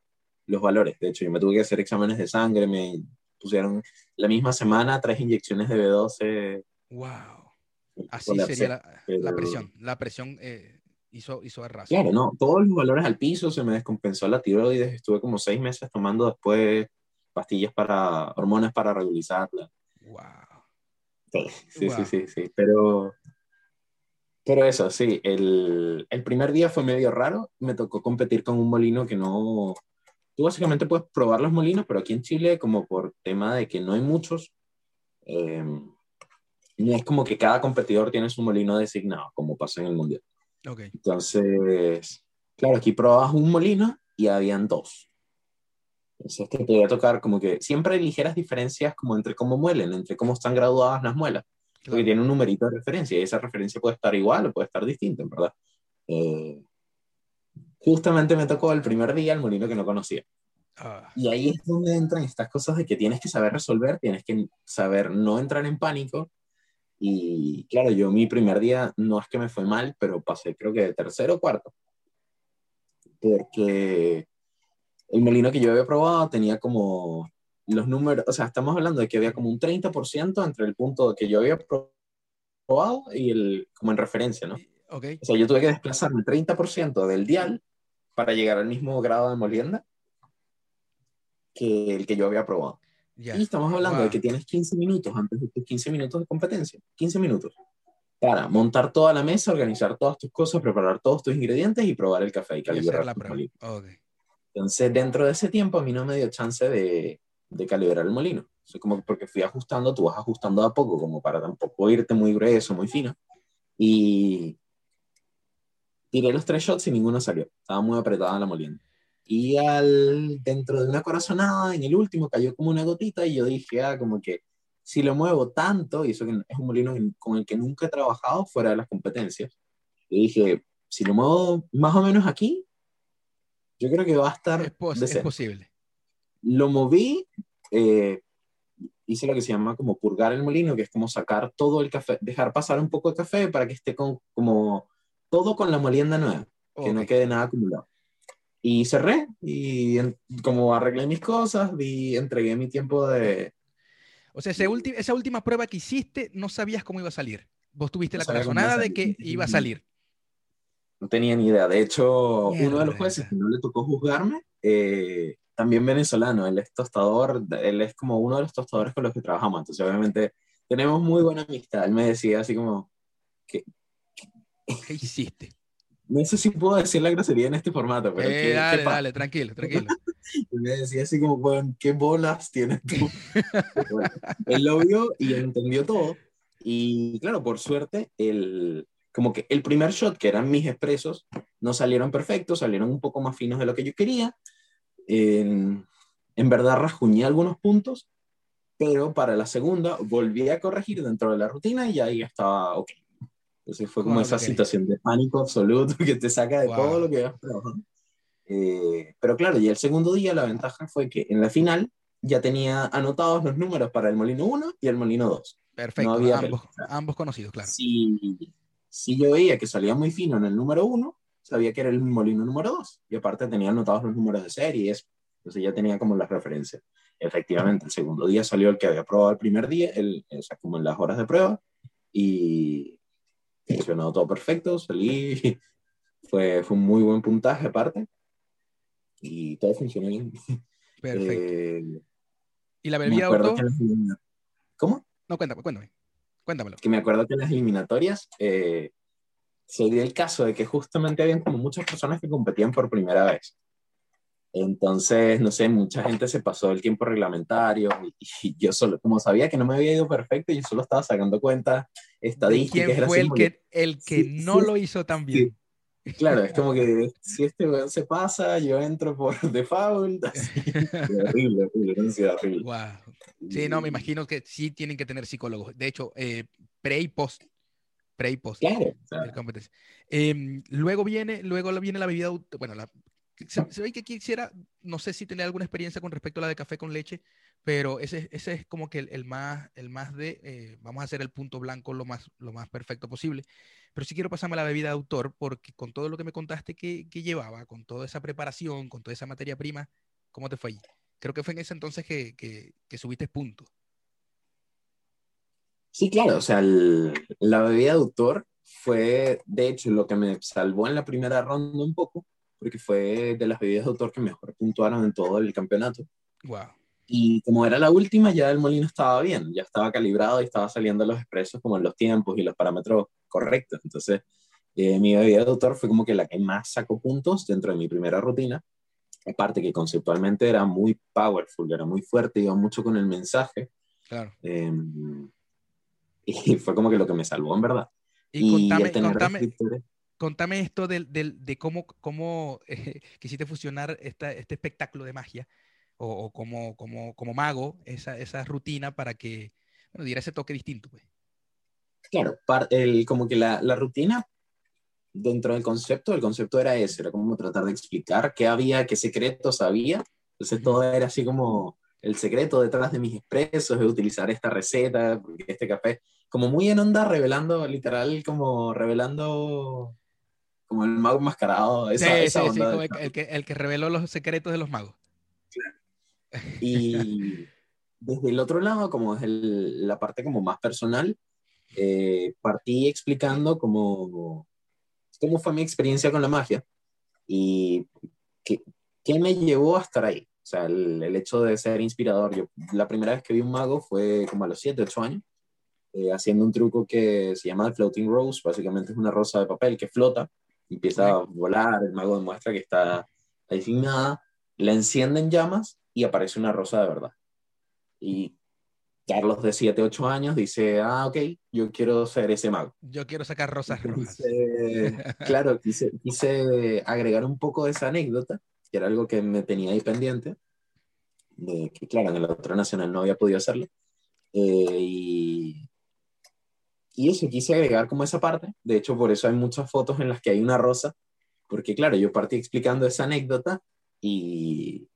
los valores. De hecho, yo me tuve que hacer exámenes de sangre, me pusieron la misma semana tres inyecciones de B12. ¡Wow! Así sería la, la, presión. La presión eh, hizo, hizo Claro, no, todos los valores al piso, se me descompensó la tiroides, estuve como seis meses tomando después pastillas para, hormonas para regularizarla. Wow. Sí, sí, sí, sí, pero, pero eso, sí, el, el, primer día fue medio raro, me tocó competir con un molino que no, tú básicamente puedes probar los molinos, pero aquí en Chile, como por tema de que no hay muchos, eh, no es como que cada competidor tiene su molino designado, como pasa en el mundial. Entonces, claro, aquí probabas un molino y habían dos. Entonces te podía tocar como que siempre hay ligeras diferencias como entre cómo muelen, entre cómo están graduadas las muelas. Porque tiene un numerito de referencia y esa referencia puede estar igual o puede estar distinta, ¿verdad? Eh, justamente me tocó el primer día el molino que no conocía. Ah. Y ahí es donde entran estas cosas de que tienes que saber resolver, tienes que saber no entrar en pánico y claro, yo mi primer día no es que me fue mal, pero pasé creo que de tercero o cuarto. Porque el molino que yo había probado tenía como los números, o sea, estamos hablando de que había como un 30% entre el punto que yo había probado y el, como en referencia, ¿no? Okay. O sea, yo tuve que desplazarme el 30% del dial para llegar al mismo grado de molienda que el que yo había probado. Y estamos hablando de que tienes 15 minutos antes de tus 15 minutos de competencia. 15 minutos. Para montar toda la mesa, organizar todas tus cosas, preparar todos tus ingredientes y probar el café y calibrar la prueba. Entonces, dentro de ese tiempo, a mí no me dio chance de, de calibrar el molino. O como porque fui ajustando, tú vas ajustando a poco, como para tampoco irte muy grueso, muy fino. Y tiré los tres shots y ninguno salió. Estaba muy apretada la molienda. Y al, dentro de una corazonada, en el último cayó como una gotita y yo dije, ah, como que si lo muevo tanto, y eso que es un molino con el que nunca he trabajado fuera de las competencias, y dije, si lo muevo más o menos aquí, yo creo que va a estar... Es, posible. Lo moví, eh, hice lo que se llama como purgar el molino, que es como sacar todo el café, dejar pasar un poco de café para que esté con, como todo con la molienda nueva, que no quede nada acumulado. Y cerré y como arreglé mis cosas y entregué mi tiempo de, o sea, esa última prueba que hiciste, no sabías cómo iba a salir. Vos tuviste la corazonada de que iba a salir. No tenía ni idea. De hecho, uno de los jueces que no le tocó juzgarme, eh, también venezolano, él es tostador, él es como uno de los tostadores con los que trabajamos. Entonces, obviamente, tenemos muy buena amistad. Él me decía así como, ¿qué, ¿Qué hiciste? No sé si puedo decir la grosería en este formato, pero. Eh, dale, dale, tranquilo, tranquilo. y me decía así como, bueno, ¿qué bolas tienes tú? él lo vio y entendió todo. Y claro, por suerte, el, como que el primer shot, que eran mis expresos, no salieron perfectos, salieron un poco más finos de lo que yo quería. En, en verdad, rasguñé algunos puntos, pero para la segunda volví a corregir dentro de la rutina y ahí estaba ok. Entonces fue como esa situación de pánico absoluto que te saca de todo lo que vas trabajando. Eh, pero claro, y el segundo día la ventaja fue que en la final ya tenía anotados los números para el molino 1 y el molino 2. Perfecto, ambos, ambos, conocidos, claro. Si, si yo veía que salía muy fino en el número 1, sabía que era el molino número 2. Y aparte tenía anotados los números de serie y eso. Entonces ya tenía como las referencias. Efectivamente, el segundo día salió el que había probado el primer día, el, o sea, como en las horas de prueba. Y funcionó todo perfecto, salí, fue, fue un muy buen puntaje aparte y todo funcionó bien. Perfecto. Eh, ¿Y la bebida auto? ¿Cómo? No, cuéntame, cuéntame. Cuéntamelo. Que me acuerdo que en las eliminatorias eh, se dio el caso de que justamente habían como muchas personas que competían por primera vez. Entonces, no sé, mucha gente se pasó el tiempo reglamentario y, yo solo, como sabía que no me había ido perfecto, yo solo estaba sacando cuentas estadísticas. ¿Quién fue el que, el que no lo hizo tan bien? Claro, es como que si este se pasa, yo entro por default. horrible, horrible, horrible. Wow. Sí, no, me imagino que sí tienen que tener psicólogos. De hecho, eh, pre y post. Pre y post. Claro. Em, luego viene, luego viene la bebida, bueno, la, se, ve que quisiera, no sé si tenía alguna experiencia con respecto a la de café con leche, pero ese, ese es como que el, más, el más de, eh, vamos a hacer el punto blanco lo más, lo más perfecto posible. Pero sí quiero pasarme a la bebida de autor, porque con todo lo que me contaste que, que llevaba, con toda esa preparación, con toda esa materia prima, ¿cómo te fue ahí? Creo que fue en ese entonces que, que, subiste punto. Sí, claro, o sea, la bebida de autor fue, de hecho, lo que me salvó en la primera ronda un poco, porque fue de las bebidas de autor que mejor puntuaron en todo el campeonato. Wow. Y como era la última, ya el molino estaba bien, ya estaba calibrado y estaba saliendo los expresos como en los tiempos y los parámetros correctos. Entonces, eh, mi bebida de autor fue como que la que más sacó puntos dentro de mi primera rutina. Aparte que conceptualmente era muy powerful, era muy fuerte, iba mucho con el mensaje. Claro. Em, y fue como que lo que me salvó, en verdad. Y, contame, contame, contame esto de, de, cómo, cómo eh, quisiste fusionar esta, este espectáculo de magia o, o como, como, como, mago, esa, esa, rutina para que bueno, diera ese toque distinto. Pues. Claro, el, como que la, la, rutina dentro del concepto, el concepto era ese, era como tratar de explicar qué había, qué secretos había. Entonces todo era así como el secreto detrás de mis expresos, de utilizar esta receta, este café, como muy en onda, revelando, literal, como revelando como el mago enmascarado. Esa, sí, esa sí, como el, que, el que reveló los secretos de los magos. Y desde el otro lado, como es la parte como más personal, eh, partí explicando cómo, cómo fue mi experiencia con la magia y qué, qué me llevó a estar ahí. O sea, el, el, hecho de ser inspirador. Yo, la primera vez que vi un mago fue como a los 7, 8 años, eh, haciendo un truco que se llama Floating Rose. Básicamente es una rosa de papel que flota empieza a volar, el mago demuestra que está designada, la enciende en llamas y aparece una rosa de verdad. Y Carlos de 7, 8 años dice, ah, ok, yo quiero ser ese mago. Yo quiero sacar rosas rojas. claro, quise, quise, agregar un poco de esa anécdota, que era algo que me tenía ahí pendiente, de que claro, en el otro nacional no había podido hacerlo. Eh, y, y eso, quise agregar como esa parte. De hecho, por eso hay muchas fotos en las que hay una rosa, porque claro, yo partí explicando esa anécdota y,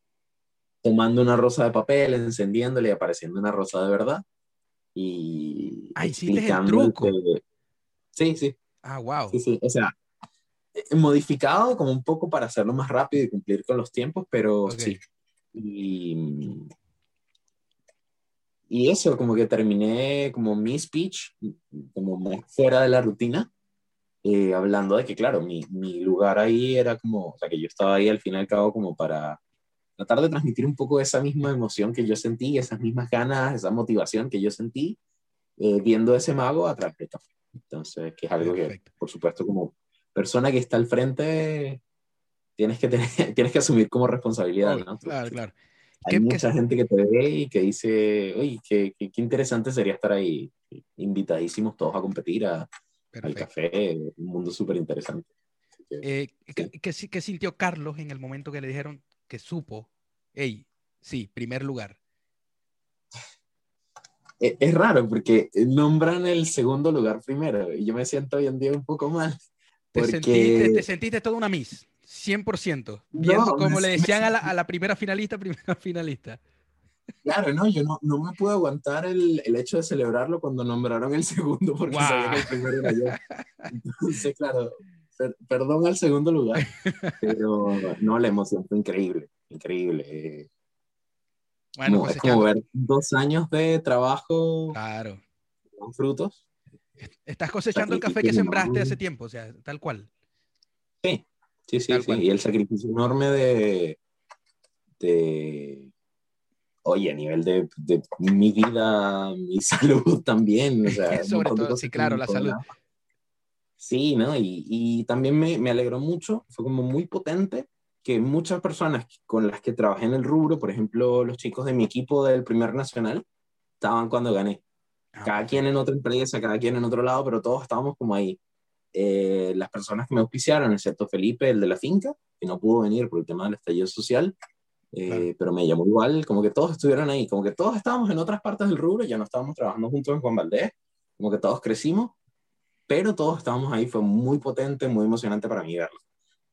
tomando una rosa de papel, encendiéndole y apareciendo una rosa de verdad. Y Ay, sí, el truco. Sí, sí. Ah, wow. Sí, sí. O sea, eh, modificado como un poco para hacerlo más rápido y cumplir con los tiempos, pero sí. Y, y eso, como que terminé como mi speech, como fuera de la rutina, eh, hablando de que, claro, mi, mi, lugar ahí era como, o sea, que yo estaba ahí al fin y al cabo como para tratar de transmitir un poco esa misma emoción que yo sentí, esas mismas ganas, esa motivación que yo sentí eh, viendo ese mago a través de café. Entonces, que es algo que, por supuesto, como persona que está al frente, tienes que, tener, tienes que asumir como responsabilidad. ¿no? Claro, claro. Hay mucha gente que te ve y que dice, oye, qué, qué, interesante sería estar ahí, invitadísimos todos a competir a, al café, un mundo súper interesante. Eh, ¿qué, ¿Qué sintió Carlos en el momento que le dijeron, que supo, hey, sí, primer lugar? E, es raro porque nombran el segundo lugar primero y yo me siento hoy en día un poco mal. Te, sentiste, te sentiste toda una Miss, 100%, viendo como le decían a la, a la, primera finalista, primera finalista. Claro, no, yo no, no me pude aguantar el, el, hecho de celebrarlo cuando nombraron el segundo porque sabía que el primero era yo. Entonces, claro, perdón al segundo lugar, pero no, la emoción fue increíble, increíble. Bueno, es como ver dos años de trabajo claro. con frutos. Estás cosechando el café que sembraste hace tiempo, o sea, tal cual. Sí, sí, sí, sí. Y el sacrificio enorme de, de oye, a nivel de, de, mi vida, mi salud también. O sea, Sobre todo, sí, claro, la salud. Sí, ¿no? Y, y también me, me, alegró mucho, fue como muy potente que muchas personas con las que trabajé en el rubro, por ejemplo, los chicos de mi equipo del primer nacional, estaban cuando gané. Ah, cada quien en otra empresa, cada quien en otro lado, pero todos estábamos como ahí. Eh, las personas que me auspiciaron, excepto Felipe, el de la finca, que no pudo venir por el tema del estallido social, eh, pero me llamó igual, como que todos estuvieron ahí, como que todos estábamos en otras partes del rubro, ya no estábamos trabajando juntos en Juan Valdés, como que todos crecimos pero todos estábamos ahí, fue muy potente, muy emocionante para mí verlo.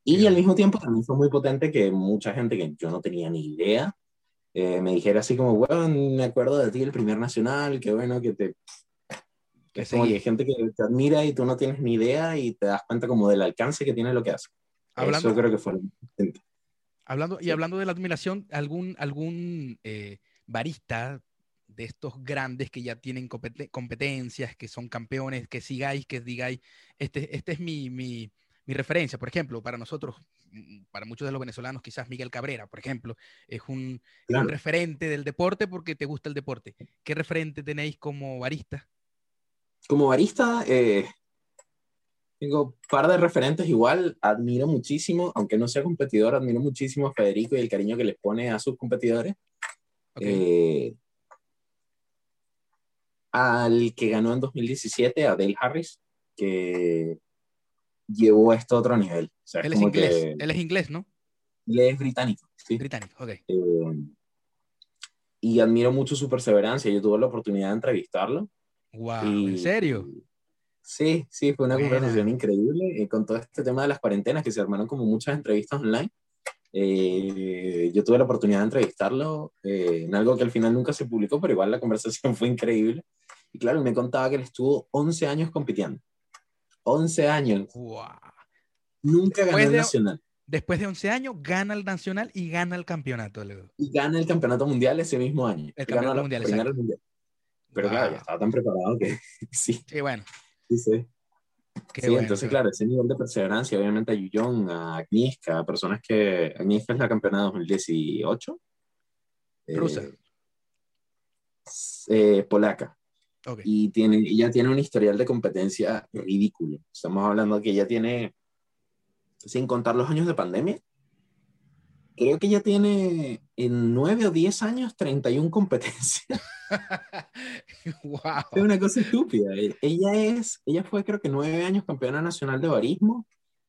Y al mismo tiempo también fue muy potente que mucha gente que yo no tenía ni idea eh, me dijera así como, bueno, me acuerdo de ti el primer nacional, qué bueno que te... Que es hay gente que te admira y tú no tienes ni idea y te das cuenta como del alcance que tiene lo que hace. Hablando, Eso creo que fue Hablando, y hablando de la admiración, ¿algún, algún eh, barista de estos grandes que ya tienen competencias, que son campeones, que sigáis, que digáis, este, este es mi, mi, mi referencia. Por ejemplo, para nosotros, mm, para muchos de los venezolanos, quizás Miguel Cabrera, por ejemplo, es un, un, referente del deporte porque te gusta el deporte. ¿Qué referente tenéis como barista? Como barista, eh, tengo un par de referentes igual, admiro muchísimo, aunque no sea competidor, admiro muchísimo a Federico y el cariño que les pone a sus competidores. Eh, al que ganó en 2017, a Dale Harris, que llevó esto a otro nivel. él es inglés, él es inglés, ¿no? Él es británico, sí. Británico, ok. Eh, y admiro mucho su perseverancia. Yo tuve la oportunidad de entrevistarlo. Wow, ¿en serio? Sí, sí, fue una conversación increíble. Y con todo este tema de las cuarentenas, que se armaron como muchas entrevistas online. Eh, yo tuve la oportunidad de entrevistarlo eh, en algo que al final nunca se publicó, pero igual la conversación fue increíble. Y claro, me contaba que él estuvo 11 años compitiendo. 11 años. Nunca ganó el nacional. Después de 11 años, gana el nacional y gana el campeonato. Y gana el campeonato mundial ese mismo año. El campeonato mundial, mundial, Pero claro, ya estaba tan preparado que sí. Sí, bueno. Sí, sí. sí entonces, claro, ese nivel de perseverancia, obviamente a Yuyón, a Agnieszka, a personas que. Agnieszka es la campeona de 2018. Rusa. Eh, eh, polaca. Y tiene, ella tiene un historial de competencia ridículo. Estamos hablando que ella tiene, sin contar los años de pandemia, creo que ella tiene en 9 o 10 años 31 competencias. wow. Es una cosa estúpida. E, ella es, ella fue creo que nueve años campeona nacional de barismo,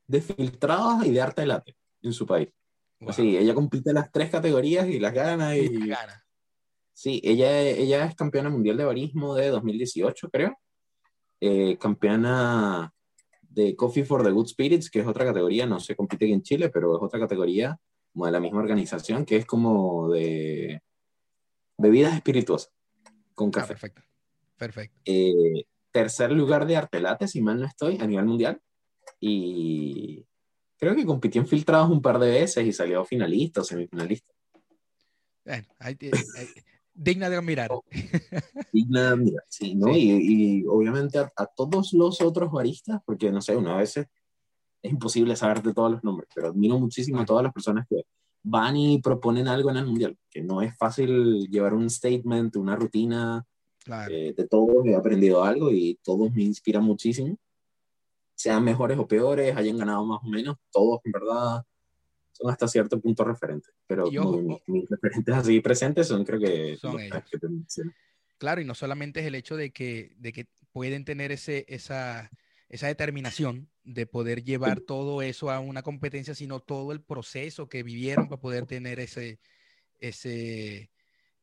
de filtrados y de arte de late en su país. Sí, ella compite las tres categorías y las gana. Y, gana. Sí, ella, ella es campeona mundial de barismo de 2018, creo. Eh, campeona de Coffee for the Good Spirits, que es otra categoría, no se compite aquí en Chile, pero es otra categoría como de la misma organización, que es como de bebidas espirituosas con café. perfecto. Perfecto. Eh, tercer lugar de Artelate, si mal no estoy, a nivel mundial. Y creo que compitió en filtrados un par de veces y salió finalista o semifinalista. Bueno, digna de admirar. Oh, digna de admirar, sí, ¿no? Y, obviamente a, todos los otros baristas, porque no sé, una vez es imposible saberte todos los nombres, pero admiro muchísimo a todas las personas que van y proponen algo en el mundial, que no es fácil llevar un statement, una rutina. Eh, de todos he aprendido algo y todos me inspiran muchísimo. Sean mejores o peores, hayan ganado más o menos, todos en verdad son hasta cierto punto referentes. Pero mis, referentes así presentes son creo que son Claro, y no solamente es el hecho de que, de que pueden tener ese, esa, esa determinación de poder llevar todo eso a una competencia, sino todo el proceso que vivieron para poder tener ese, ese,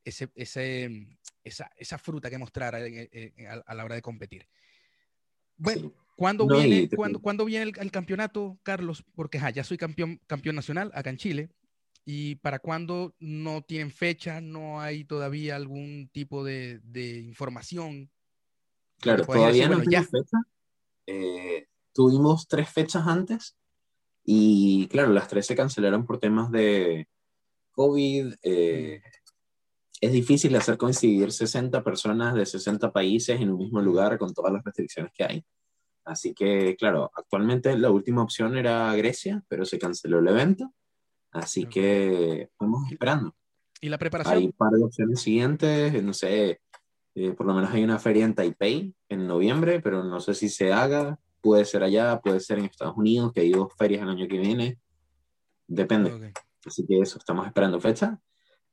ese, ese esa, esa, fruta que mostrar a, la hora de competir. Bueno, ¿cuándo viene, ¿cuándo, viene el, campeonato, Carlos? Porque ya soy campeón, campeón nacional acá en Chile. ¿Y para cuándo no tienen fecha? ¿No hay todavía algún tipo de, de información? Claro, todavía no hay fecha. Eh, tuvimos tres fechas antes y claro, las tres se cancelaron por temas de COVID. Eh, es difícil hacer coincidir 60 personas de 60 países en un mismo lugar con todas las restricciones que hay. Así que, claro, actualmente la última opción era Grecia, pero se canceló el evento. Así que vamos esperando. ¿Y la preparación? Hay un par de opciones siguientes, no sé, eh, por lo menos hay una feria en Taipei en noviembre, pero no sé si se haga. Puede ser allá, puede ser en Estados Unidos, que hay dos ferias el año que viene. Depende. Así que eso, estamos esperando fecha.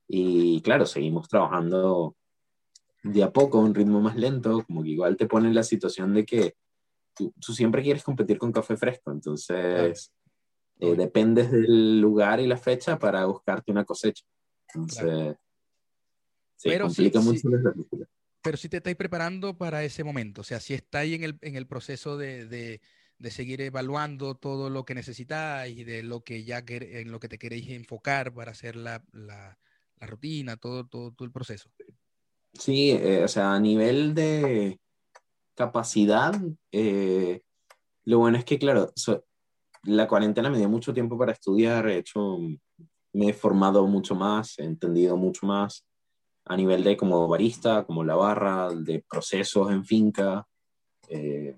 Y claro, seguimos trabajando de a poco, a un ritmo más lento, como que igual te pone en la situación de que tú, siempre quieres competir con café fresco, entonces eh, dependes del lugar y la fecha para buscarte una cosecha. Entonces, Pero complica mucho la pero si te estáis preparando para ese momento, o sea, si estáis en el, en el proceso de, de, de, seguir evaluando todo lo que necesitáis y de lo que ya en lo que te queréis enfocar para hacer la, la, la rutina, todo, todo, todo, el proceso. Sí, eh, o sea, a nivel de capacidad, eh, lo bueno es que, claro, la cuarentena me dio mucho tiempo para estudiar, he hecho, me he formado mucho más, he entendido mucho más a nivel de como barista, como la barra, de procesos en finca. Eh,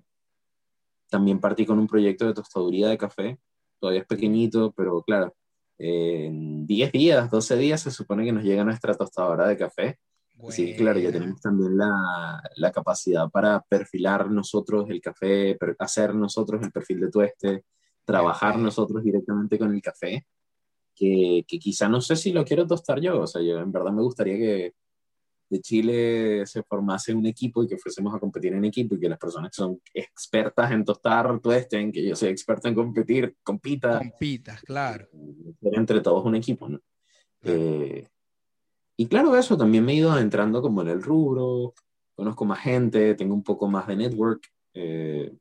también partí con un proyecto de tostaduría de café, todavía es pequeñito, pero claro, en 10 días, 12 días se supone que nos llega nuestra tostadora de café. Sí, claro, ya tenemos también la, la, capacidad para perfilar nosotros el café, hacer nosotros el perfil de tueste, trabajar nosotros directamente con el café que, que, quizá no sé si lo quiero tostar yo, o sea, yo en verdad me gustaría que de Chile se formase un equipo y que fuésemos a competir en equipo y que las personas que son expertas en tostar tuesten, que yo soy experto en competir, compita. Compitas, claro. Entre todos un equipo, ¿no? Eh, y claro, eso también me he ido entrando como en el rubro, conozco más gente, tengo un poco más de network. Eh,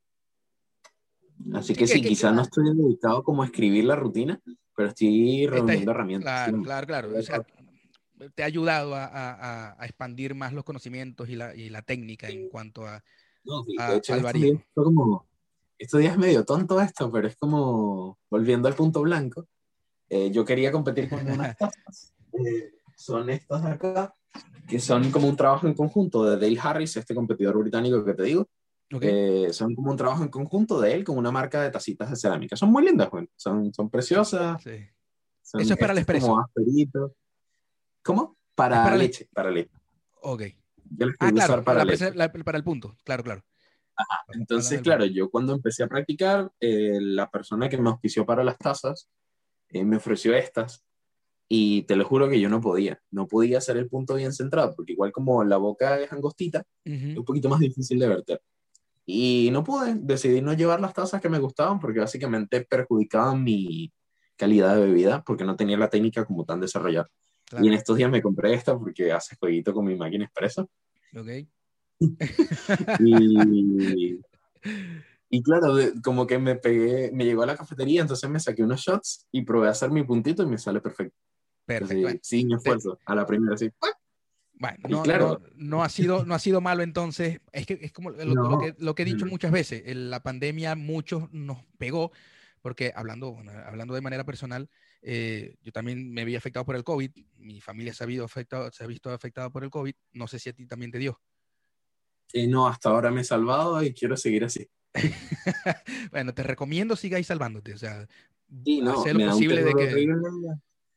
así que sí, quizá no estoy dedicado como a escribir la rutina, pero estoy reuniendo herramientas. Claro, claro, claro. te ha ayudado a, a, a, expandir más los conocimientos y la, y la técnica en cuanto a, no, sí, de hecho, como, estos días es medio tonto esto, pero es como, volviendo al punto blanco, eh, yo quería competir con unas tazas. Eh, son estas de acá, que son como un trabajo en conjunto de Dale Harris, este competidor británico que te digo, Okay. Eh, son como un trabajo en conjunto de él con una marca de tacitas de cerámica. Son muy lindas, Son, son preciosas. Sí. Eso es para el expreso. ¿Cómo? Para, leche. Para leche. Ok. Ah, claro, para, para, el punto. Claro, claro. Entonces, claro, yo cuando empecé a practicar, eh, la persona que me auspició para las tazas eh, me ofreció estas. y te lo juro que yo no podía, no podía hacer el punto bien centrado, porque igual como la boca es angostita, es un poquito más difícil de verter. Y no pude, decidí no llevar las tazas que me gustaban porque básicamente perjudicaban mi calidad de bebida porque no tenía la técnica como tan desarrollada. Y en estos días me compré esta porque hace jueguito con mi máquina expresa. Ok. y, y claro, como que me pegué, me llegó a la cafetería, entonces me saqué unos shots y probé a hacer mi puntito y me sale perfecto. Perfecto. sin esfuerzo, a la primera, sí. Bueno, no, claro. no, ha sido, no ha sido malo entonces. Es que es como lo, que, lo que, he dicho muchas veces. La pandemia muchos nos pegó, porque hablando, hablando de manera personal, eh, yo también me vi afectado por el COVID. Mi familia se ha, visto afectado, se ha visto afectada por el COVID. No sé si a ti también te dio. Eh, no, hasta ahora me he salvado y quiero seguir así. bueno, te recomiendo sigáis salvándote. O sea, no, hacer lo posible de que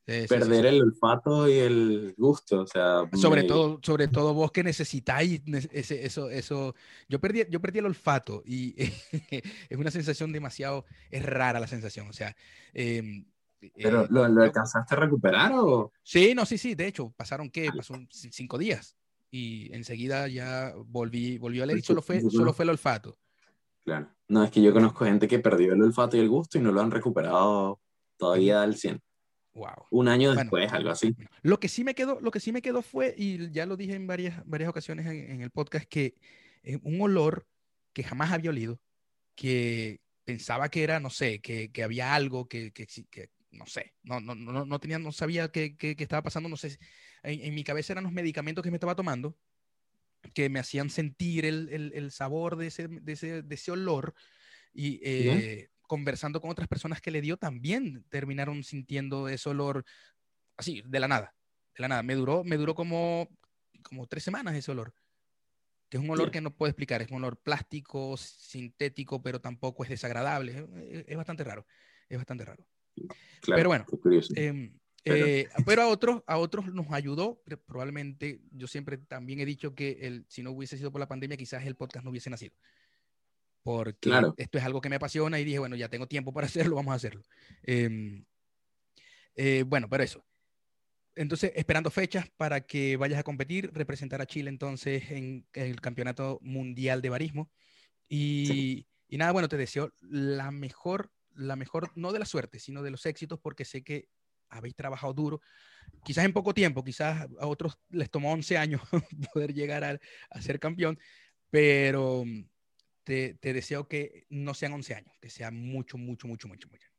perder el olfato y el gusto, o sea. Sobre todo, sobre todo vos que necesitáis eso, eso. Yo perdí, yo perdí el olfato y es una sensación demasiado, es rara la sensación, o sea. Em, ¿Pero eh, lo, alcanzaste a recuperar o? Sí, no, sí, sí, de hecho, pasaron, ¿qué? Pasó cinco días y enseguida ya volví, volvió a leer y solo fue, solo fue el olfato. Claro. No, es que yo conozco gente que perdió el olfato y el gusto y no lo han recuperado todavía al 100. Wow. Un año después, algo así. Lo que sí me quedó, lo que sí me quedó fue, y ya lo dije en varias, varias ocasiones en, el podcast, que un olor que jamás había olido, que pensaba que era, no sé, que, que había algo que, que, que, no sé, no, no, no, no, tenía, no sabía qué, qué, estaba pasando, no sé, en, en, mi cabeza eran los medicamentos que me estaba tomando que me hacían sentir el, el, el sabor de ese, de ese, de ese olor y eh, conversando con otras personas que le dio, también terminaron sintiendo ese olor así, de la nada, de la nada. Me duró, me duró como, como tres semanas ese olor, que es un olor que no puedo explicar, es un olor plástico, sintético, pero tampoco es desagradable, es, bastante raro, es bastante raro. pero bueno, em, eh, pero a otros, a otros nos ayudó, probablemente, yo siempre también he dicho que el, si no hubiese sido por la pandemia, quizás el podcast no hubiese nacido porque esto es algo que me apasiona y dije, bueno, ya tengo tiempo para hacerlo, vamos a hacerlo. Em, eh, bueno, pero eso. Entonces, esperando fechas para que vayas a competir, representar a Chile entonces en el Campeonato Mundial de Barismo. Y, y nada, bueno, te deseo la mejor, la mejor, no de la suerte, sino de los éxitos, porque sé que habéis trabajado duro, quizás en poco tiempo, quizás a otros les tomó 11 años poder llegar a, a ser campeón, pero te, deseo que no sean 11 años, que sea mucho, mucho, mucho, mucho, mucho.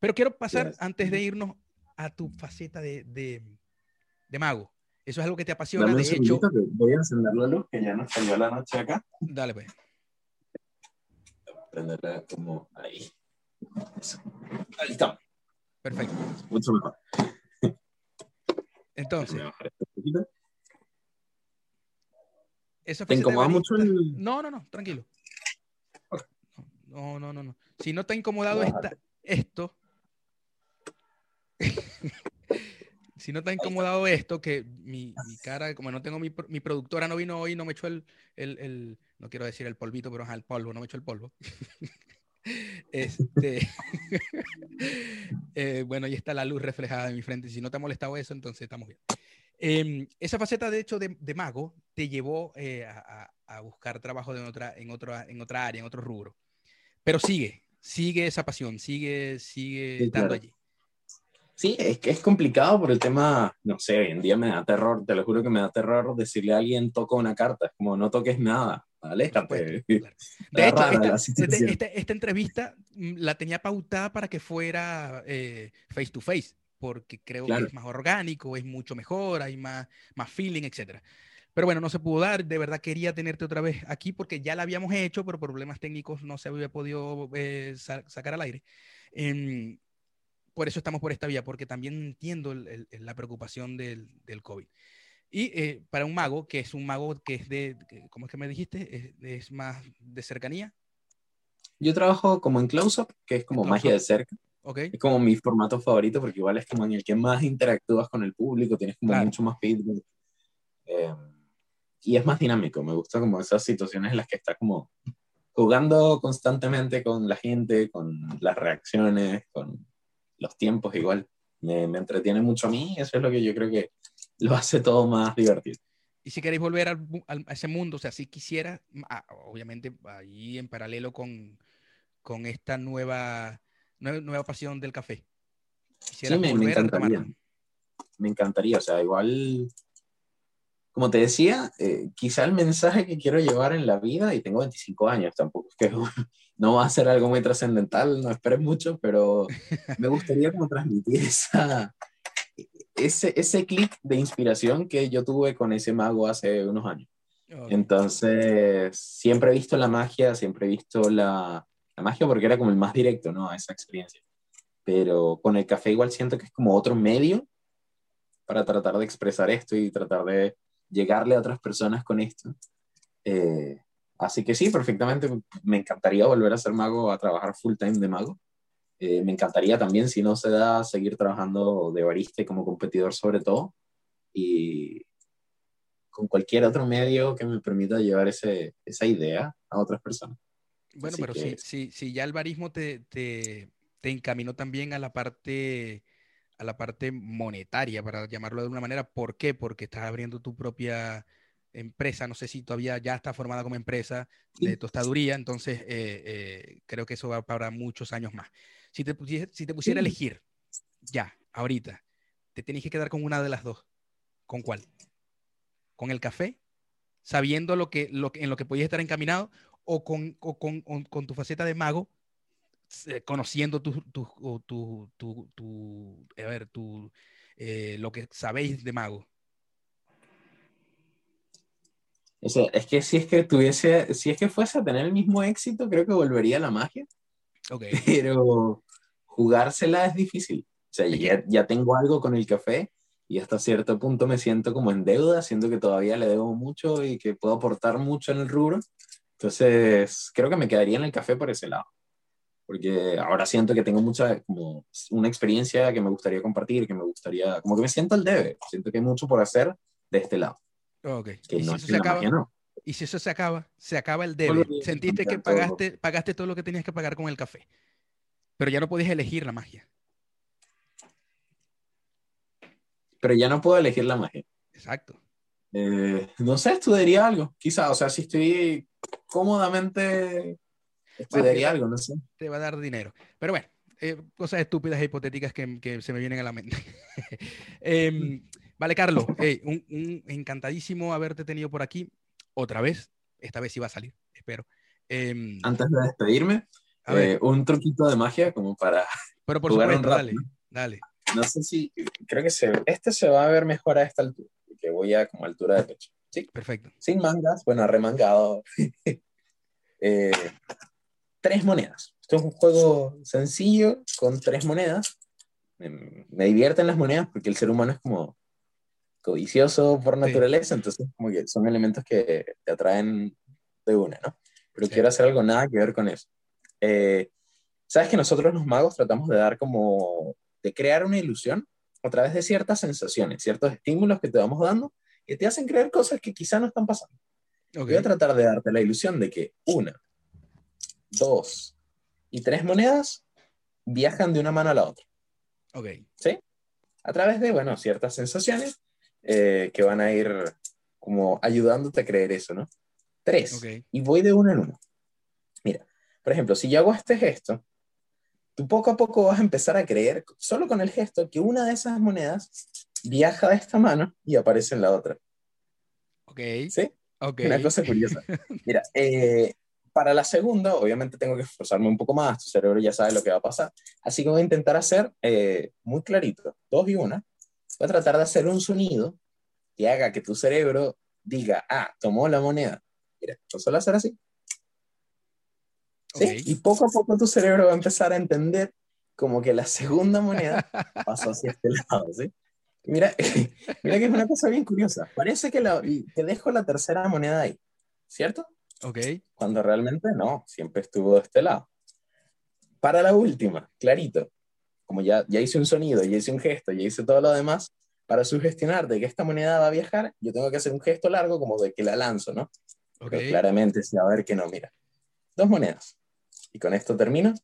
Pero quiero pasar, antes de irnos, a tu faceta de, de, mago. Eso es algo que te apasiona. de hecho, voy a encender la luz, que ya nos salió la noche acá. Dale, pues. Prenderla como ahí. Ahí está. Perfecto. Mucho mejor. Entonces. Eso ¿Te incomoda mucho el... No, no, no, tranquilo. No, no, no, no. Si no te ha incomodado esto, si no te ha incomodado esto, que mi, cara, como no tengo mi, mi, productora no vino hoy, no me echó el, el, no quiero decir el polvito, pero el polvo, no me echó el polvo. este, eh, bueno, ahí está la luz reflejada en mi frente. Si no te ha molestado eso, entonces estamos bien. Em, esa faceta, de hecho, de, mago te llevó eh, a, a, buscar trabajo de otra, en, otra, en otra área, en otro rubro. Pero sigue, sigue esa pasión, sigue, sigue estando allí. Sí, es que es complicado por el tema, no sé, hoy en día me da terror, te lo juro que me da terror decirle a alguien toca una carta, es como no toques nada, aléjate. De hecho, esta, esta, entrevista mm, la tenía pautada para que fuera eh, face to face, porque creo que es más orgánico, es mucho mejor, hay más, más feeling, etcétera. Pero bueno, no se pudo dar. De verdad quería tenerte otra vez aquí porque ya la habíamos hecho, pero por problemas técnicos no se había podido eh, sacar al aire. Em, por eso estamos por esta vía, porque también entiendo la preocupación del, del COVID. Y eh, para un mago, que es un mago que es de, ¿cómo es que me dijiste? Es, más de cercanía. Yo trabajo como en close-up, que es como magia de cerca. Okay. Es como mi formato favorito, porque igual es como en el que más interactúas con el público, tienes como mucho más feedback. Eh, y es más dinámico, me gusta como esas situaciones en las que está como jugando constantemente con la gente, con las reacciones, con los tiempos igual. me, me entretiene mucho a mí, eso es lo que yo creo que lo hace todo más divertido. Y si queréis volver a ese mundo, o sea, si quisiera, ah, obviamente ahí en paralelo con, con esta nueva, nueva, pasión del café. sí, me, encantaría. Me encantaría, o sea, igual, como te decía, eh, quizá el mensaje que quiero llevar en la vida, y tengo 25 años, tampoco es que no va a ser algo muy trascendental, no esperes mucho, pero me gustaría como transmitir esa, ese, ese clic de inspiración que yo tuve con ese mago hace unos años. Entonces, siempre he visto la magia, siempre he visto la, la, magia porque era como el más directo, ¿no? A esa experiencia. Pero con el café igual siento que es como otro medio para tratar de expresar esto y tratar de llegarle a otras personas con esto. Eh, así que sí, perfectamente, me encantaría volver a ser mago, a trabajar full time de mago. Eh, me encantaría también, si no se da, seguir trabajando de barista y como competidor sobre todo. Y con cualquier otro medio que me permita llevar ese, esa idea a otras personas. Bueno, pero si, si, si, ya el barismo te, te, te, encaminó también a la parte a la parte monetaria, para llamarlo de alguna manera, ¿por qué? Porque estás abriendo tu propia empresa, no sé si todavía ya está formada como empresa de tostaduría, entonces eh, eh, creo que eso va para muchos años más. Si te, si te pusiera a elegir, ya, ahorita, te tienes que quedar con una de las dos. ¿Con cuál? ¿Con el café? Sabiendo lo que, lo en lo que podías estar encaminado o con, con, con, tu faceta de mago, conociendo tu, tu, tu, tu, a ver, tu, eh, lo que sabéis de mago. O sea, es que si es que tuviese, si es que fuese a tener el mismo éxito, creo que volvería a la magia. Okay. Pero jugársela es difícil. O sea, ya, ya tengo algo con el café y hasta cierto punto me siento como en deuda, siento que todavía le debo mucho y que puedo aportar mucho en el rubro. Entonces, creo que me quedaría en el café por ese lado. Porque ahora siento que tengo mucha, como una experiencia que me gustaría compartir, que me gustaría, como que me siento al debe. Siento que hay mucho por hacer de este lado. Ok. Que ¿Y, si eso se acaba, y si eso se acaba, se acaba el debe. Sentiste que pagaste, pagaste todo lo que tenías que pagar con el café pero ya no podías elegir la magia. Pero ya no puedo elegir la magia. Exacto. Eh, no sé, estudiaría algo, quizá, o sea, si estoy cómodamente, estudiaría algo, no sé. Te va a dar dinero. Pero bueno, eh, cosas estúpidas e hipotéticas que, que, se me vienen a la mente. Em, vale, Carlos, un, encantadísimo haberte tenido por aquí otra vez. Esta vez iba a salir, espero. Em, Antes de despedirme, eh, un truquito de magia como para Pero por jugar supuesto, dale, dale. No sé si, creo que se, este se va a ver mejor a esta altura, que voy a como altura de pecho. Sí, perfecto. Sin mangas, bueno, remangado. Eh, tres monedas. Esto es un juego sencillo con tres monedas. Me, divierten las monedas porque el ser humano es como codicioso por naturaleza, entonces como que son elementos que te atraen de una, ¿no? Pero quiero hacer algo nada que ver con eso. Eh, Sabes que nosotros los magos tratamos de dar como, de crear una ilusión a través de ciertas sensaciones, ciertos estímulos que te vamos dando que te hacen creer cosas que quizá no están pasando. Voy a tratar de darte la ilusión de que una, dos y tres monedas viajan de una mano a la otra. Ok. ¿Sí? A través de, bueno, ciertas sensaciones eh, que van a ir como ayudándote a creer eso, ¿no? Tres. Y voy de uno en uno. Mira, por ejemplo, si yo hago este gesto, tú poco a poco vas a empezar a creer, solo con el gesto, que una de esas monedas viaja de esta mano y aparece en la otra. Ok. ¿Sí? Ok. Una cosa curiosa. Mira, eh, para la segunda, obviamente tengo que esforzarme un poco más, tu cerebro ya sabe lo que va a pasar. Así que voy a intentar hacer eh, muy clarito, dos y una. Voy a tratar de hacer un sonido que haga que tu cerebro diga, ah, tomó la moneda. Mira, lo suelo hacer así. ¿sí? Y poco a poco tu cerebro va a empezar a entender como que la segunda moneda pasó hacia este lado, ¿sí? Mira, mira que es una cosa bien curiosa. Parece que la, te dejo la tercera moneda ahí, ¿cierto? Ok. Cuando realmente no, siempre estuvo de este lado. Para la última, clarito, como ya, ya hice un sonido, ya hice un gesto, ya hice todo lo demás, para sugestionar de que esta moneda va a viajar, yo tengo que hacer un gesto largo como de que la lanzo, ¿no? Okay. Pero claramente se va a ver que no, mira. Dos monedas. Y con esto termino.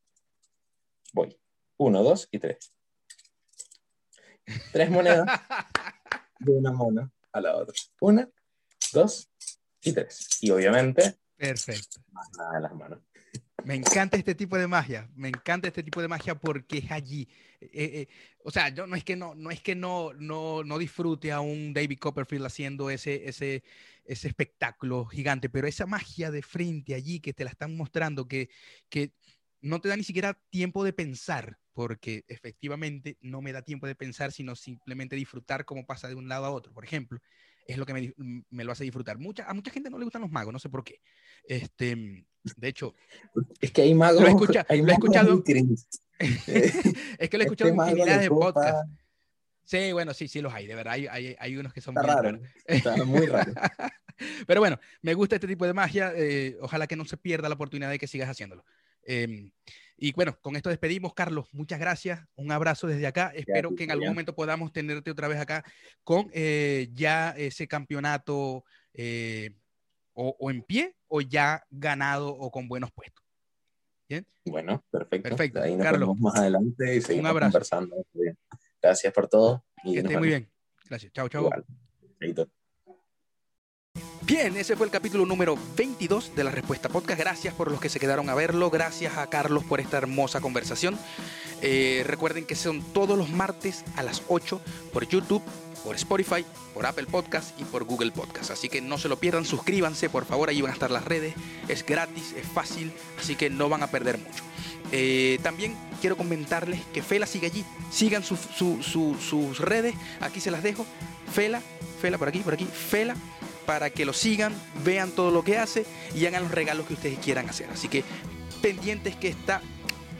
Voy. Uno, dos y tres. tres monedas de una mona a la otra. Una, dos y tres. Y obviamente, perfecto. Más nada de las manos. Me encanta este tipo de magia, me encanta este tipo de magia porque es allí. Eh, eh, o sea, yo no es que no, no es que no, no, no disfrute a un David Copperfield haciendo ese, ese, ese espectáculo gigante, pero esa magia de frente allí que te la están mostrando, que, que no te da ni siquiera tiempo de pensar, porque efectivamente no me da tiempo de pensar, sino simplemente disfrutar cómo pasa de un lado a otro. Por ejemplo, es lo que me, me lo hace disfrutar. Mucha, a mucha gente no le gustan los magos, no sé por qué. Este, de hecho, es que hay magos. Lo he, escuchado. es que lo he escuchado en infinidad de podcasts. Sí, bueno, sí, sí los hay, de verdad. Hay, hay, hay unos que son Está raro. Está muy raro. Pero bueno, me gusta este tipo de magia. Eh, ojalá que no se pierda la oportunidad de que sigas haciéndolo. Em, y bueno, con esto despedimos, Carlos. Muchas gracias. Un abrazo desde acá. Espero que en algún momento podamos tenerte otra vez acá con eh, ya ese campeonato eh, o, en pie o ya ganado o con buenos puestos. ¿Bien? Bueno, perfecto. Perfecto. Ahí nos Carlos, vemos más adelante y seguimos conversando. Gracias por todo. Y que esté muy bien. Gracias. Chao, chao. Bien, ese fue el capítulo número 22 de la Respuesta Podcast. Gracias por los que se quedaron a verlo. Gracias a Carlos por esta hermosa conversación. Eh, recuerden que son todos los martes a las 8 por YouTube, por Spotify, por Apple Podcast y por Google Podcast. Así que no se lo pierdan, suscríbanse, por favor, ahí van a estar las redes. Es gratis, es fácil, así que no van a perder mucho. Eh, también quiero comentarles que Fela sigue allí. Sigan sus redes, aquí se las dejo. Fela, Fela por aquí, por aquí, Fela para que lo sigan, vean todo lo que hace y hagan los regalos que ustedes quieran hacer. Así que pendientes que está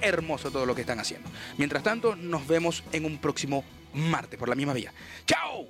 hermoso todo lo que están haciendo. Mientras tanto, nos vemos en un próximo martes por la misma vía. ¡Chao!